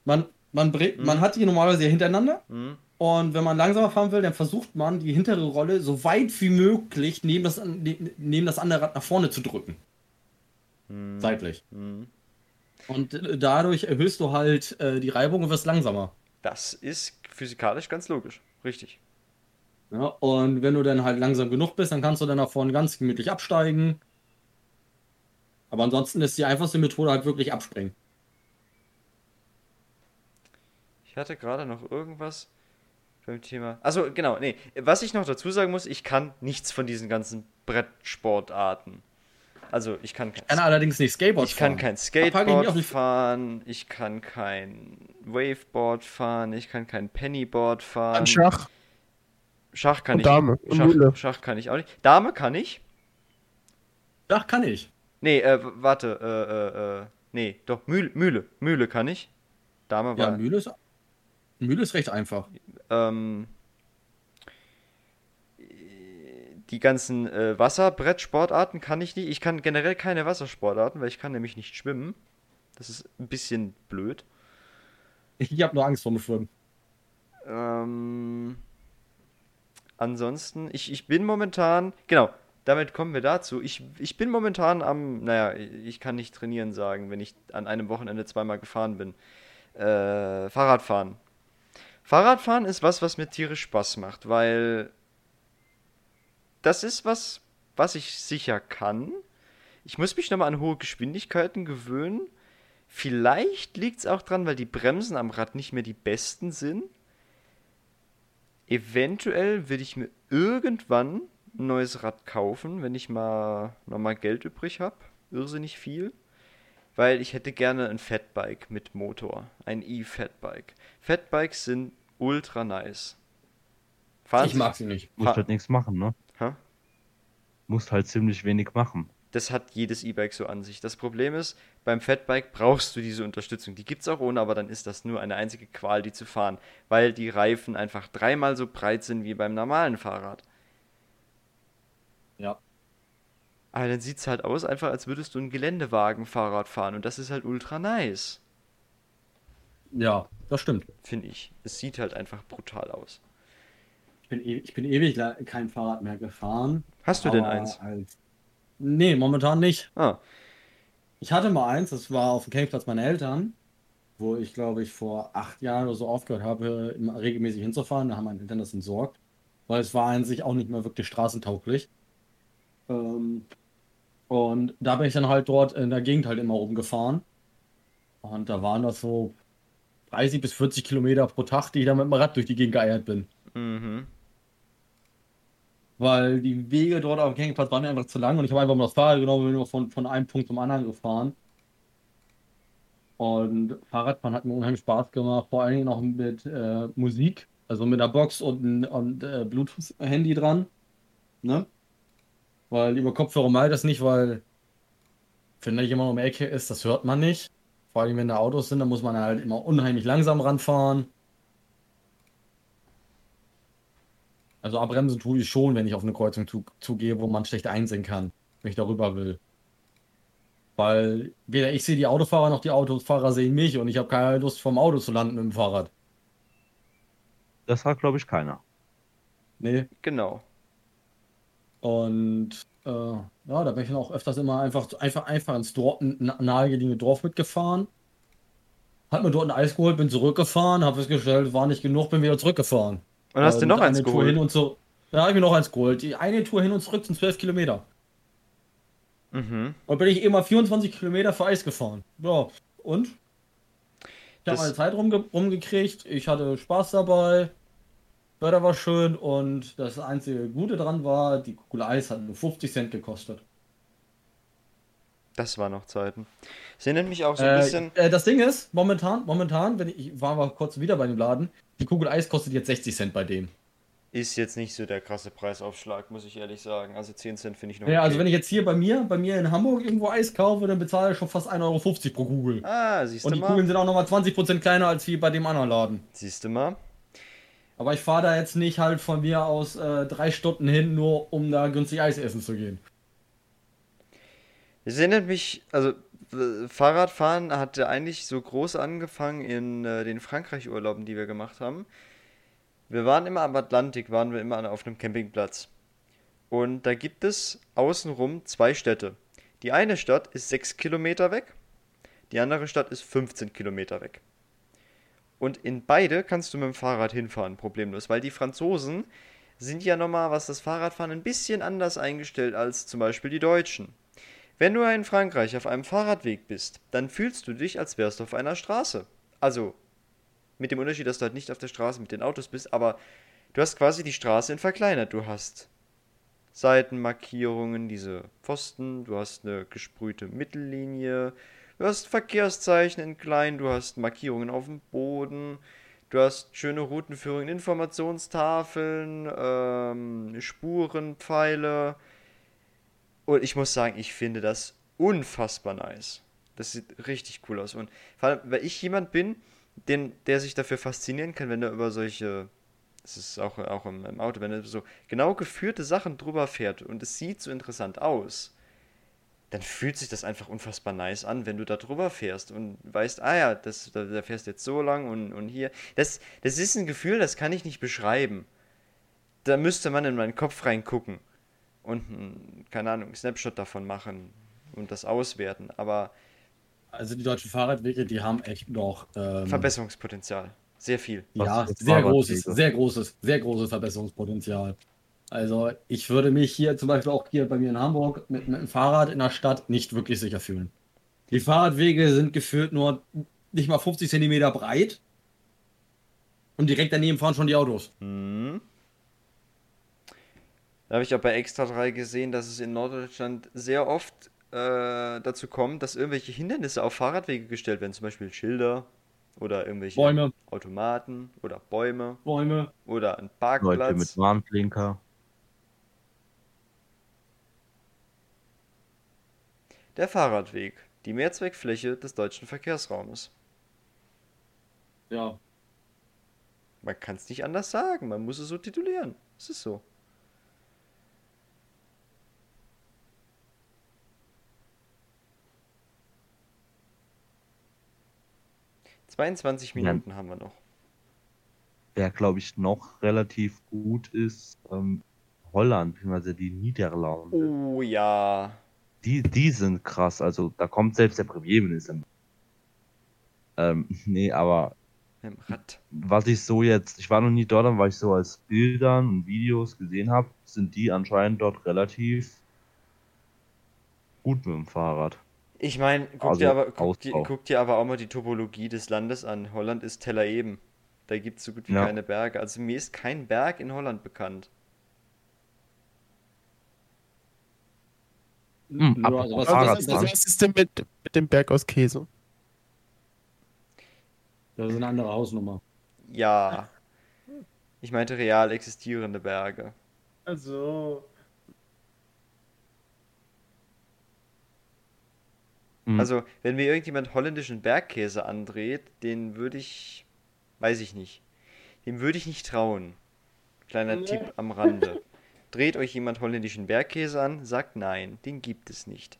Man, man, Mhm. man hat die normalerweise hintereinander Hm? und wenn man langsamer fahren will, dann versucht man die hintere Rolle so weit wie möglich neben das, ne- neben das andere Rad nach vorne zu drücken. Hm. Seitlich. Hm. Und äh, dadurch erhöhst du halt äh, die Reibung und wirst langsamer. Das ist physikalisch ganz logisch. Richtig. Ja, und wenn du dann halt langsam genug bist, dann kannst du dann nach vorne ganz gemütlich absteigen. Aber ansonsten ist die einfachste Methode halt wirklich abspringen. Ich hatte gerade noch irgendwas beim Thema. Also genau, nee. Was ich noch dazu sagen muss, ich kann nichts von diesen ganzen Brettsportarten. Also ich kann kein, Ich kann allerdings nicht Skateboard ich kann fahren. kein ich mich Skateboard auf die- fahren, ich kann kein Waveboard fahren, ich kann kein Pennyboard fahren. An Schach. Schach kann Und ich. Dame und Schach, Mühle. Schach kann ich auch nicht. Dame kann ich. Ach, kann ich. Nee, äh, warte, äh, äh, äh, nee, doch, Mühle, Mühle, Mühle kann ich. Dame Ja, war, Mühle ist, Mühle ist recht einfach. ähm, die ganzen äh, Wasserbrettsportarten kann ich nicht. Ich kann generell keine Wassersportarten, weil ich kann nämlich nicht schwimmen. Das ist ein bisschen blöd. Ich, habe nur Angst vor dem Schwimmen. Ähm, ansonsten, ich, ich bin momentan, genau, damit kommen wir dazu. Ich, ich bin momentan am, naja, ich kann nicht trainieren sagen, wenn ich an einem Wochenende zweimal gefahren bin. Äh, Fahrradfahren. Fahrradfahren ist was, was mir tierisch Spaß macht, weil das ist was, was ich sicher kann. Ich muss mich nochmal an hohe Geschwindigkeiten gewöhnen. Vielleicht liegt es auch dran, weil die Bremsen am Rad nicht mehr die besten sind. Eventuell würde ich mir irgendwann ein neues Rad kaufen, wenn ich mal nochmal Geld übrig habe. Irrsinnig viel. Weil ich hätte gerne ein Fatbike mit Motor. Ein E-Fatbike. Fatbikes sind ultra nice. Fahren Ich mag sie nicht. Musst Ha- halt nichts machen, ne? Hä? Musst halt ziemlich wenig machen. Das hat jedes E-Bike so an sich. Das Problem ist, beim Fatbike brauchst du diese Unterstützung. Die gibt es auch ohne, aber dann ist das nur eine einzige Qual, die zu fahren. Weil die Reifen einfach dreimal so breit sind wie beim normalen Fahrrad. Ja. Aber dann sieht es halt aus, einfach als würdest du einen Geländewagen-Fahrrad fahren. Und das ist halt ultra nice. Ja, das stimmt. finde ich. Es sieht halt einfach brutal aus. Ich bin, e ich bin ewig kein Fahrrad mehr gefahren. Hast du denn eins? Als... Nee, momentan nicht. Ah, Ich hatte mal eins, das war auf dem Campingplatz meiner Eltern, wo ich glaube ich vor acht Jahren oder so aufgehört habe, regelmäßig hinzufahren. Da haben meine Eltern das entsorgt, weil es war an sich auch nicht mehr wirklich straßentauglich. Ähm, und da bin ich dann halt dort in der Gegend halt immer rumgefahren. Und da waren das so 30 bis 40 Kilometer pro Tag, die ich dann mit dem Rad durch die Gegend geeiert bin. mhm. Weil die Wege dort auf dem Campingplatz waren mir einfach zu lang und ich habe einfach mal das Fahrrad genommen und bin nur von, von einem Punkt zum anderen gefahren. Und Fahrradfahren hat mir unheimlich Spaß gemacht, vor allen Dingen auch mit äh, Musik, also mit einer Box und und, äh, Bluetooth-Handy dran. Ne? Weil über Kopfhörer mal das nicht, weil wenn da jemand um die Ecke ist, das hört man nicht. Vor allem, wenn da Autos sind, dann muss man halt immer unheimlich langsam ranfahren. Also abbremsen tue ich schon, wenn ich auf eine Kreuzung zu, zugehe, wo man schlecht einsehen kann, wenn ich darüber will. Weil weder ich sehe die Autofahrer noch die Autofahrer sehen mich und ich habe keine Lust vom Auto zu landen mit dem Fahrrad. Das hat, glaube ich, keiner. Nee. Genau. Und äh, ja, da bin ich dann auch öfters immer einfach, einfach, einfach ins Dorf, nahegelegene Dorf mitgefahren. Hat mir dort ein Eis geholt, bin zurückgefahren, habe festgestellt, war nicht genug, bin wieder zurückgefahren. Und hast du Und noch eins eine Tour hin geholt? und so. Ja, habe ich mir noch eins geholt. Die eine Tour hin und zurück sind 12 Kilometer. Mhm. Und bin ich immer 24 Kilometer für Eis gefahren. Ja, und? Ich habe meine Zeit rumge rumgekriegt, ich hatte Spaß dabei, Wetter war schön und das einzige Gute dran war, die Kugel Eis hat nur 50 Cent gekostet. Das war noch Zeiten. Es erinnert mich auch so ein Äh, bisschen. äh, das Ding ist, momentan, momentan, wenn ich, ich war mal kurz wieder bei dem Laden, die Kugel Eis kostet jetzt 60 Cent bei denen. Ist jetzt nicht so der krasse Preisaufschlag, muss ich ehrlich sagen. Also 10 Cent finde ich noch. Ja, also okay. wenn ich jetzt hier bei mir, bei mir in Hamburg irgendwo Eis kaufe, dann bezahle ich schon fast 1,50 Euro pro Kugel. Ah, siehst Und du die mal. Kugeln sind auch nochmal 20% kleiner als wie bei dem anderen Laden. Siehst du mal. Aber ich fahre da jetzt nicht halt von mir aus äh, drei Stunden hin, nur um da günstig Eis essen zu gehen. Es erinnert mich, also Fahrradfahren hatte eigentlich so groß angefangen in äh, den Frankreich-Urlauben, die wir gemacht haben. Wir waren immer am Atlantik, waren wir immer auf einem Campingplatz. Und da gibt es außenrum zwei Städte. Die eine Stadt ist 6 Kilometer weg, die andere Stadt ist 15 Kilometer weg. Und in beide kannst du mit dem Fahrrad hinfahren, problemlos, weil die Franzosen sind ja nochmal, was das Fahrradfahren ein bisschen anders eingestellt als zum Beispiel die Deutschen. Wenn du in Frankreich auf einem Fahrradweg bist, dann fühlst du dich, als wärst du auf einer Straße. Also, mit dem Unterschied, dass du halt nicht auf der Straße mit den Autos bist, aber du hast quasi die Straße in verkleinert. Du hast Seitenmarkierungen, diese Pfosten, du hast eine gesprühte Mittellinie, du hast Verkehrszeichen in klein, du hast Markierungen auf dem Boden, du hast schöne Routenführungen, Informationstafeln, ähm, Spurenpfeile. Und ich muss sagen, ich finde das unfassbar nice. Das sieht richtig cool aus. Und vor allem, weil ich jemand bin, den, der sich dafür faszinieren kann, wenn er über solche, das ist auch, auch im, im Auto, wenn er so genau geführte Sachen drüber fährt und es sieht so interessant aus, dann fühlt sich das einfach unfassbar nice an, wenn du da drüber fährst und weißt, ah ja, das, da, da fährst du jetzt so lang und, und hier. Das, das ist ein Gefühl, das kann ich nicht beschreiben. Da müsste man in meinen Kopf reingucken und, ein, keine Ahnung, einen Snapshot davon machen und das auswerten. Aber Also die deutschen Fahrradwege, die haben echt noch ähm, Verbesserungspotenzial. Sehr viel. ja, sehr großes, sehr großes, sehr großes Verbesserungspotenzial. Also ich würde mich hier zum Beispiel auch hier bei mir in Hamburg mit, mit dem Fahrrad in der Stadt nicht wirklich sicher fühlen. Die Fahrradwege sind gefühlt nur nicht mal 50 Zentimeter breit und direkt daneben fahren schon die Autos. Hm. Da habe ich auch bei Extra 3 gesehen, dass es in Norddeutschland sehr oft äh, dazu kommt, dass irgendwelche Hindernisse auf Fahrradwege gestellt werden, zum Beispiel Schilder oder irgendwelche Bäume. Automaten oder Bäume Bäume. oder ein Leute Parkplatz. mit Warnblinker. Der Fahrradweg, die Mehrzweckfläche des deutschen Verkehrsraumes. Ja. Man kann es nicht anders sagen, man muss es so titulieren. Es ist so. 22 Ja. Minuten haben wir noch. Wer, glaube ich, noch relativ gut ist, ähm, Holland, beziehungsweise die Niederlande. Oh ja. Die, die sind krass, also da kommt selbst der Premierminister. Ähm, nee, aber dem Rad. was ich so jetzt, ich war noch nie dort, aber was ich so als Bildern und Videos gesehen habe, sind die anscheinend dort relativ gut mit dem Fahrrad. Ich meine, guck, Also, dir aber, guck, dir, guck dir aber auch mal die Topologie des Landes an. Holland ist Teller eben. Da gibt es so gut wie Ja. keine Berge. Also mir ist kein Berg in Holland bekannt. Hm, Nö, apropos also was, Fahrrad was, fahren. was, Was ist denn mit, mit dem Berg aus Käse? das ist eine andere Hausnummer. Ja. Ich meinte real existierende Berge. Also. Hm. Also, wenn mir irgendjemand holländischen Bergkäse andreht, den würde ich. Weiß ich nicht. Dem würde ich nicht trauen. Kleiner Nee. Tipp am Rande. Dreht euch jemand holländischen Bergkäse an, sagt nein, den gibt es nicht.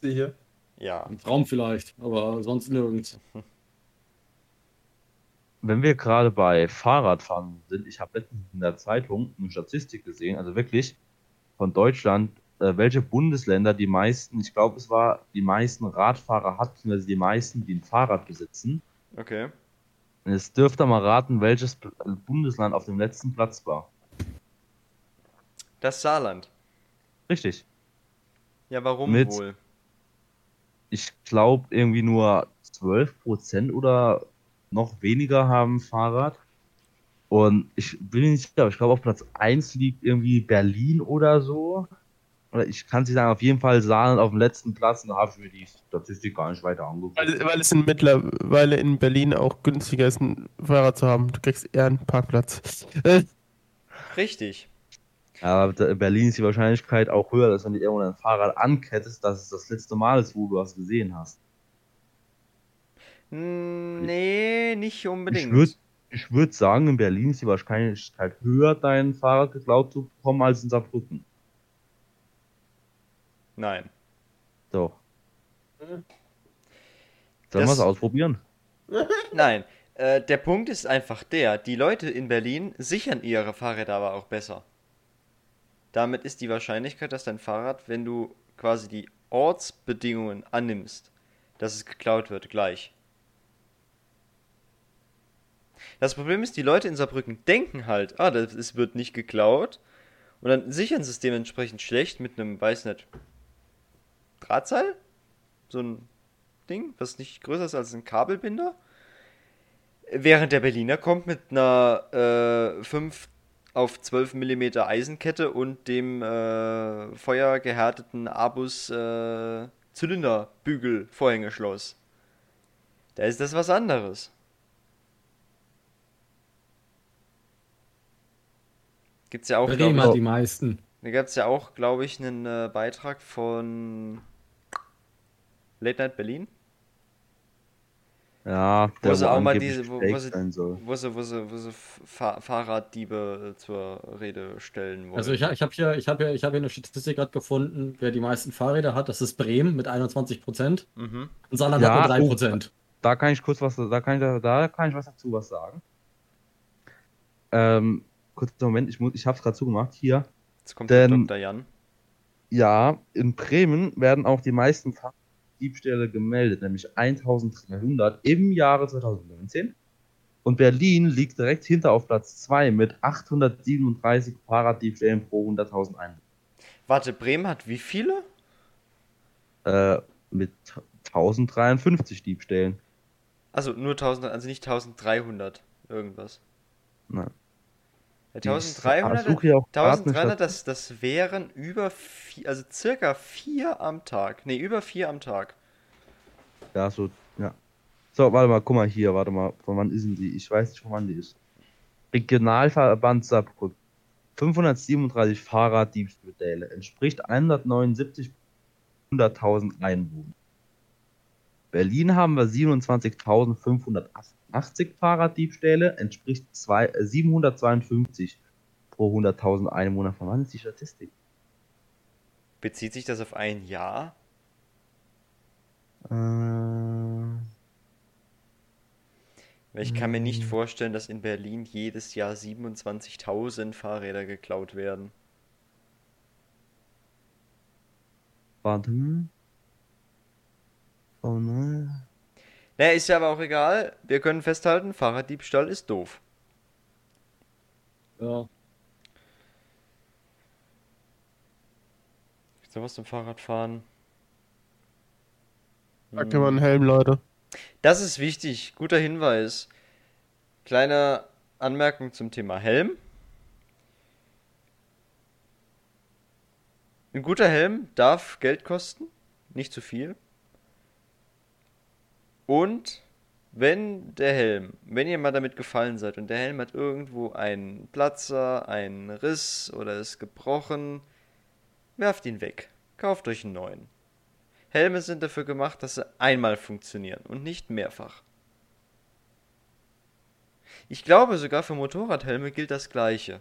Sicher. Ja. Im Traum vielleicht, aber sonst nirgends. Wenn wir gerade bei Fahrradfahren sind, ich habe letztens in der Zeitung eine Statistik gesehen, also wirklich von Deutschland, äh, welche Bundesländer die meisten, ich glaube es war die meisten Radfahrer hat, beziehungsweise die meisten, die ein Fahrrad besitzen. Okay. Jetzt dürft ihr mal raten, welches Bundesland auf dem letzten Platz war. Das Saarland. Richtig. Ja, warum Mit- wohl? Ich glaube irgendwie nur 12% oder noch weniger haben Fahrrad. Und ich bin mir nicht sicher, aber ich glaube auf Platz 1 liegt irgendwie Berlin oder so. Oder ich kann es nicht sagen, auf jeden Fall Saarland auf dem letzten Platz und da habe ich mir die Statistik gar nicht weiter angeguckt. Weil, weil es in mittlerweile in Berlin auch günstiger ist, ein Fahrrad zu haben. Du kriegst eher einen Parkplatz. Richtig. Aber in Berlin ist die Wahrscheinlichkeit auch höher, dass wenn du irgendwo ein Fahrrad ankettest, dass es das letzte Mal ist, wo du was gesehen hast. Hm, Nee, nicht unbedingt. Ich würde ich würd sagen, in Berlin ist die Wahrscheinlichkeit höher, dein Fahrrad geklaut zu bekommen, als in Saarbrücken. Nein. Doch. Sollen wir es ausprobieren? Nein. Äh, der Punkt ist einfach der, die Leute in Berlin sichern ihre Fahrräder aber auch besser. Damit ist die Wahrscheinlichkeit, dass dein Fahrrad, wenn du quasi die Ortsbedingungen annimmst, dass es geklaut wird, gleich. Das Problem ist, die Leute in Saarbrücken denken halt, ah, das, es wird nicht geklaut. Und dann sichern sie es dementsprechend schlecht mit einem, weiß nicht, Drahtseil? So ein Ding, was nicht größer ist als ein Kabelbinder. Während der Berliner kommt mit einer äh, 5 auf 12 mm Eisenkette und dem äh, feuergehärteten Abus äh, Zylinderbügel Vorhängeschloss. Da ist das was anderes. Gibt's ja auch, glaub ich, hat die meisten. da gab es ja auch, glaube ich, einen äh, Beitrag von Late Night Berlin, Ja, Wo der sie auch mal diese- wo- wo sie- wo sie, wo sie, wo sie Fa Fahrraddiebe äh, zur Rede stellen wollen. Also ich, ich habe hier, ich hab hier, ich hab hier eine Statistik gerade gefunden, wer die meisten Fahrräder hat. Das ist Bremen mit 21 Prozent. mhm. Und Saarland Ja, hat nur 3 oh. Prozent. Da kann ich kurz was, da kann ich, da kann ich was dazu was sagen. Ähm, kurzer Moment, ich muss, ich hab's gerade zugemacht. Hier. Jetzt kommt der denn- Dr. Jan. Ja, in Bremen werden auch die meisten Fahrraddiebstähle gemeldet, nämlich 1300 im Jahre 2019. Und Berlin liegt direkt hinter auf Platz 2 mit 837 Fahrraddiebstählen pro 100.000 Einwohner. Warte, Bremen hat wie viele? Äh, mit 1053 Diebstählen. Also nur 1000, also nicht 1300 irgendwas. Nein. Ja, Ich 1300, suche hier auch grad eine 1300 das, das wären über vier, also circa vier am Tag. Ne, über vier am Tag. Ja, so, ja. So, warte mal, guck mal hier, warte mal, von wann ist denn die? Ich weiß nicht, von wann die ist. Regionalverband Saarbrücken. 537 Fahrraddiebstähle, entspricht 179 100.000 Einwohner. Berlin haben wir 27.580 Fahrraddiebstähle, entspricht zwei, äh, 752 pro 100.000 Einwohner. Von wann ist die Statistik? Bezieht sich das auf ein Jahr? Äh, Weil ich kann mir nicht Hm. vorstellen, dass in Berlin jedes Jahr 27.000 Fahrräder geklaut werden. Warte mal. Oh nein. Naja, ist ja aber auch egal. Wir können festhalten, Fahrraddiebstahl ist doof. Ja. Gibt's noch was zum Fahrradfahren? Sagt immer einen Helm, Leute. Das ist wichtig, guter Hinweis. Kleine Anmerkung zum Thema Helm. Ein guter Helm darf Geld kosten, nicht zu viel. Und wenn der Helm, wenn ihr mal damit gefallen seid und der Helm hat irgendwo einen Platzer, einen Riss oder ist gebrochen, werft ihn weg. Kauft euch einen neuen. Helme sind dafür gemacht, dass sie einmal funktionieren und nicht mehrfach. Ich glaube sogar für Motorradhelme gilt das gleiche.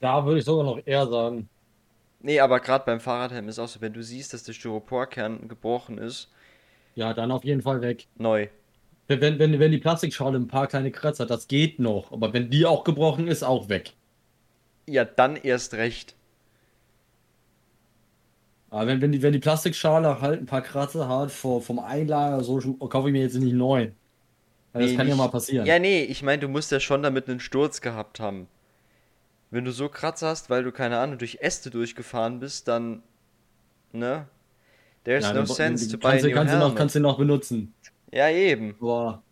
Da würde ich sogar noch eher sagen. Nee, aber gerade beim Fahrradhelm ist auch so, wenn du siehst, dass der Styroporkern gebrochen ist, Ja, dann auf jeden Fall weg. neu. Wenn, wenn, wenn, die Plastikschale ein paar kleine Kratzer hat, das geht noch. Aber wenn die auch gebrochen ist, auch weg. Ja, dann erst recht. Aber wenn, wenn, die, wenn die Plastikschale halt ein paar Kratzer hat vor, vom Einlager, so kaufe ich mir jetzt nicht neu. Das Nee, kann ja nicht- mal passieren. Ja, nee, ich meine, du musst ja schon damit einen Sturz gehabt haben. Wenn du so Kratzer hast, weil du, keine Ahnung, durch Äste durchgefahren bist, dann, ne? There's Ja, no sense to buy kannst, a new kannst, du noch, kannst du noch benutzen. Ja, eben. Aber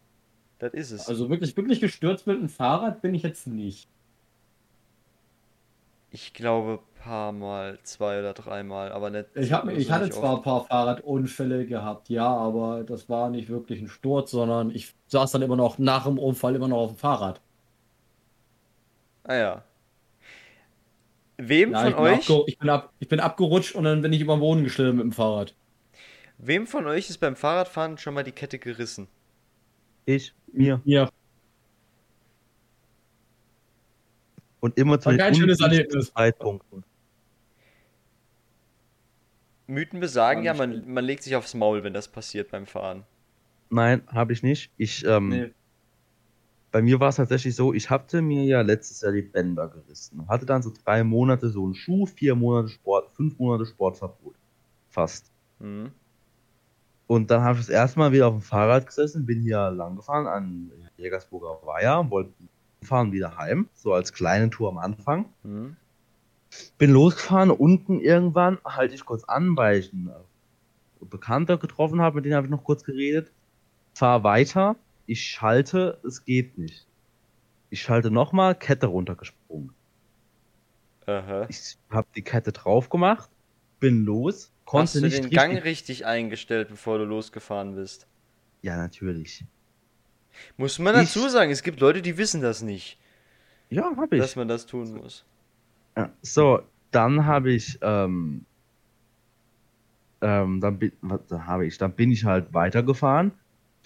Das ist es. also wirklich, wirklich gestürzt mit dem Fahrrad bin ich jetzt nicht. Ich glaube, paar Mal, zwei oder dreimal, aber nicht. Ich, hab, also ich hatte zwar ein paar Fahrradunfälle gehabt, ja, aber das war nicht wirklich ein Sturz, sondern ich saß dann immer noch nach dem Unfall immer noch auf dem Fahrrad. Ah ja. Wem Ja, von ich bin, euch, ich, bin ab ich bin abgerutscht und dann bin ich über den Boden geschlittert mit dem Fahrrad. wem von euch ist beim Fahrradfahren schon mal die Kette gerissen? Ich, mir. Ja, Und immer zu den schönes. Zeitpunkten. Mythen besagen ja, man, man legt sich aufs Maul, wenn das passiert beim Fahren. Nein, habe ich nicht. Ich, ähm, nee. Bei mir war es tatsächlich so, ich hatte mir ja letztes Jahr die Bänder gerissen. Hatte dann so drei Monate so einen Schuh, vier Monate Sport, fünf Monate Sportverbot. Fast. Hm. Und dann habe ich das erste Mal wieder auf dem Fahrrad gesessen, bin hier lang gefahren an Jägersburger Weiher und wollte fahren wieder heim, so als kleine Tour am Anfang. Hm. Bin losgefahren, unten irgendwann halte ich kurz an, weil ich einen Bekannter getroffen habe, mit dem habe ich noch kurz geredet. Fahr weiter, ich schalte, es geht nicht. Ich schalte nochmal, Kette runtergesprungen. Aha. Ich habe die Kette drauf gemacht, bin los, konnte Hast du nicht den richtig. Gang richtig eingestellt, bevor du losgefahren bist? Ja, natürlich. Muss man Ich- dazu sagen, es gibt Leute, die wissen das nicht, Ja, habe ich. dass man das tun muss. Ja, so, dann habe ich, ähm, ähm, dann bin, was da habe ich, dann bin ich halt weitergefahren,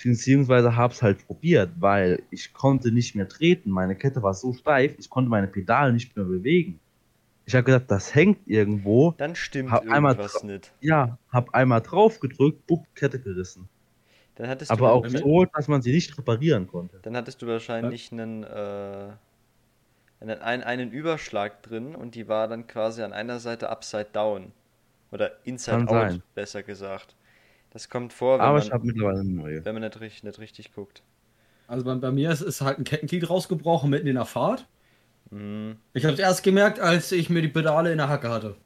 beziehungsweise habe es halt probiert, weil ich konnte nicht mehr treten, meine Kette war so steif, ich konnte meine Pedale nicht mehr bewegen. Ich habe gedacht, das hängt irgendwo. Dann stimmt Hab einmal irgendwas nicht. Ja, habe einmal drauf gedrückt, bupp, Kette gerissen. Dann hattest Aber du, auch so, dass man sie nicht reparieren konnte. dann hattest du wahrscheinlich einen, äh, einen, einen, einen Überschlag drin und die war dann quasi an einer Seite upside down. Oder inside Kann out, sein. besser gesagt. Das kommt vor, wenn Aber man, ich habe mittlerweile eine neue. wenn man nicht, richtig- nicht richtig guckt. Also bei, bei mir ist, ist halt ein Kettenglied rausgebrochen mitten in der Fahrt. Hm. Ich habe es erst gemerkt, als ich mir die Pedale in der Hacke hatte.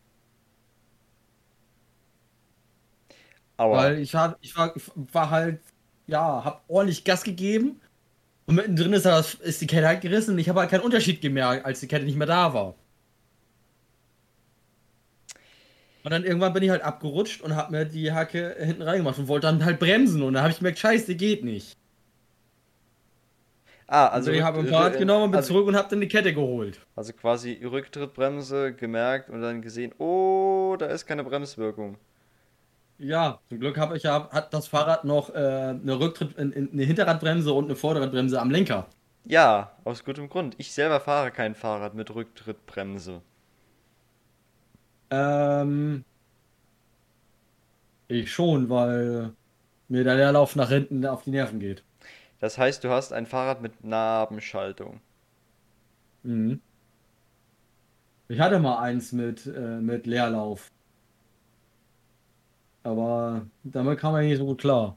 Aua. Weil ich, hab, ich, war, ich war halt, ja, hab ordentlich Gas gegeben. Und mittendrin ist, das, ist die Kette halt gerissen. Und ich habe halt keinen Unterschied gemerkt, als die Kette nicht mehr da war. Und dann irgendwann bin ich halt abgerutscht und hab mir die Hacke hinten reingemacht und wollte dann halt bremsen. Und dann habe ich gemerkt, scheiße, geht nicht. ah, Also also, ich habe ein Rad rück- genommen und bin also, zurück und hab dann die Kette geholt. also quasi Rücktrittbremse gemerkt und dann gesehen, oh, da ist keine Bremswirkung. Ja, zum Glück habe ich ja, hat das Fahrrad noch äh, eine Rücktritt, eine Hinterradbremse und eine Vorderradbremse am Lenker. Ja, aus gutem Grund. Ich selber fahre kein Fahrrad mit Rücktrittbremse. Ähm, ich schon, weil mir der Leerlauf nach hinten auf die Nerven geht. Das heißt, du hast ein Fahrrad mit Nabenschaltung. Mhm. Ich hatte mal eins mit, äh, mit Leerlauf. Aber damit kam ich nicht so gut klar.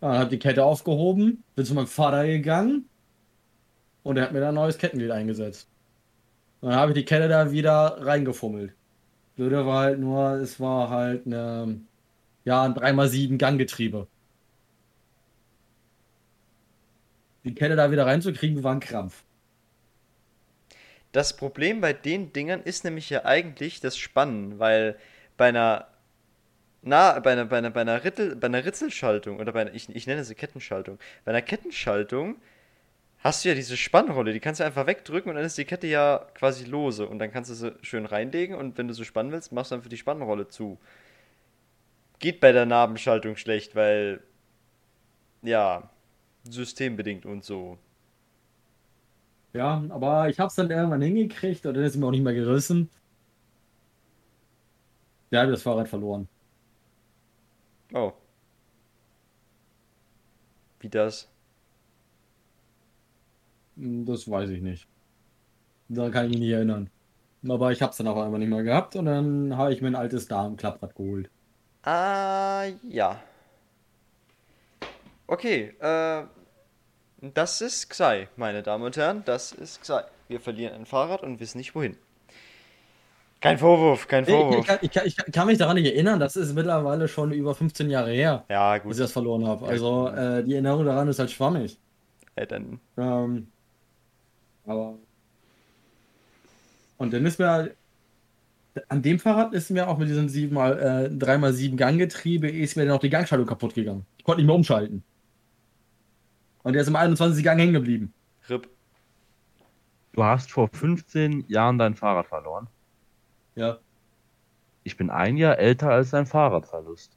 Ja, Dann hab die Kette aufgehoben, bin zu meinem Vater gegangen und er hat mir da ein neues Kettenglied eingesetzt. Und dann habe ich die Kette da wieder reingefummelt. Blöde war halt nur, es war halt eine, ja, ein 3x7 Ganggetriebe. Die Kette da wieder reinzukriegen, war ein Krampf. Das Problem bei den Dingern ist nämlich ja eigentlich das Spannen, weil bei einer na, bei einer, bei einer, bei einer, Rittel, bei einer Ritzelschaltung oder bei einer, ich, ich nenne sie Kettenschaltung. Bei einer Kettenschaltung hast du ja diese Spannrolle, die kannst du einfach wegdrücken und dann ist die Kette ja quasi lose und dann kannst du sie schön reinlegen und wenn du so spannen willst, machst du einfach die Spannrolle zu. Geht bei der Nabenschaltung schlecht, weil ja, systembedingt und so. Ja, aber ich habe es dann irgendwann hingekriegt und dann ist es mir auch nicht mehr gerissen. Ja, habe das Fahrrad verloren. Oh. Wie das? Hm, Das weiß ich nicht. Da kann ich mich nicht erinnern. Aber ich habe es dann auch einfach nicht mehr gehabt und dann habe ich mir ein altes Darm-Klapprad geholt. Ah, ja. Okay, äh, das ist Xai, meine Damen und Herren, das ist Xai. Wir verlieren ein Fahrrad und wissen nicht wohin. Kein Vorwurf, kein Ich, ich, Vorwurf. kann, ich, kann, ich kann mich daran nicht erinnern, das ist mittlerweile schon über 15 Jahre her, Ja, dass gut. ich das verloren habe. Also äh, die Erinnerung daran ist halt schwammig. Äh, dann, Ähm, aber. Und dann ist mir. An dem Fahrrad ist mir auch mit diesem 7 mal, äh, 3x7 Ganggetriebe ist mir dann auch die Gangschaltung kaputt gegangen. Ich konnte nicht mehr umschalten. Und der ist im 21. Gang hängen geblieben. RIP. Du hast vor 15 Jahren dein Fahrrad verloren. Ja. Ich bin ein Jahr älter als dein Fahrradverlust.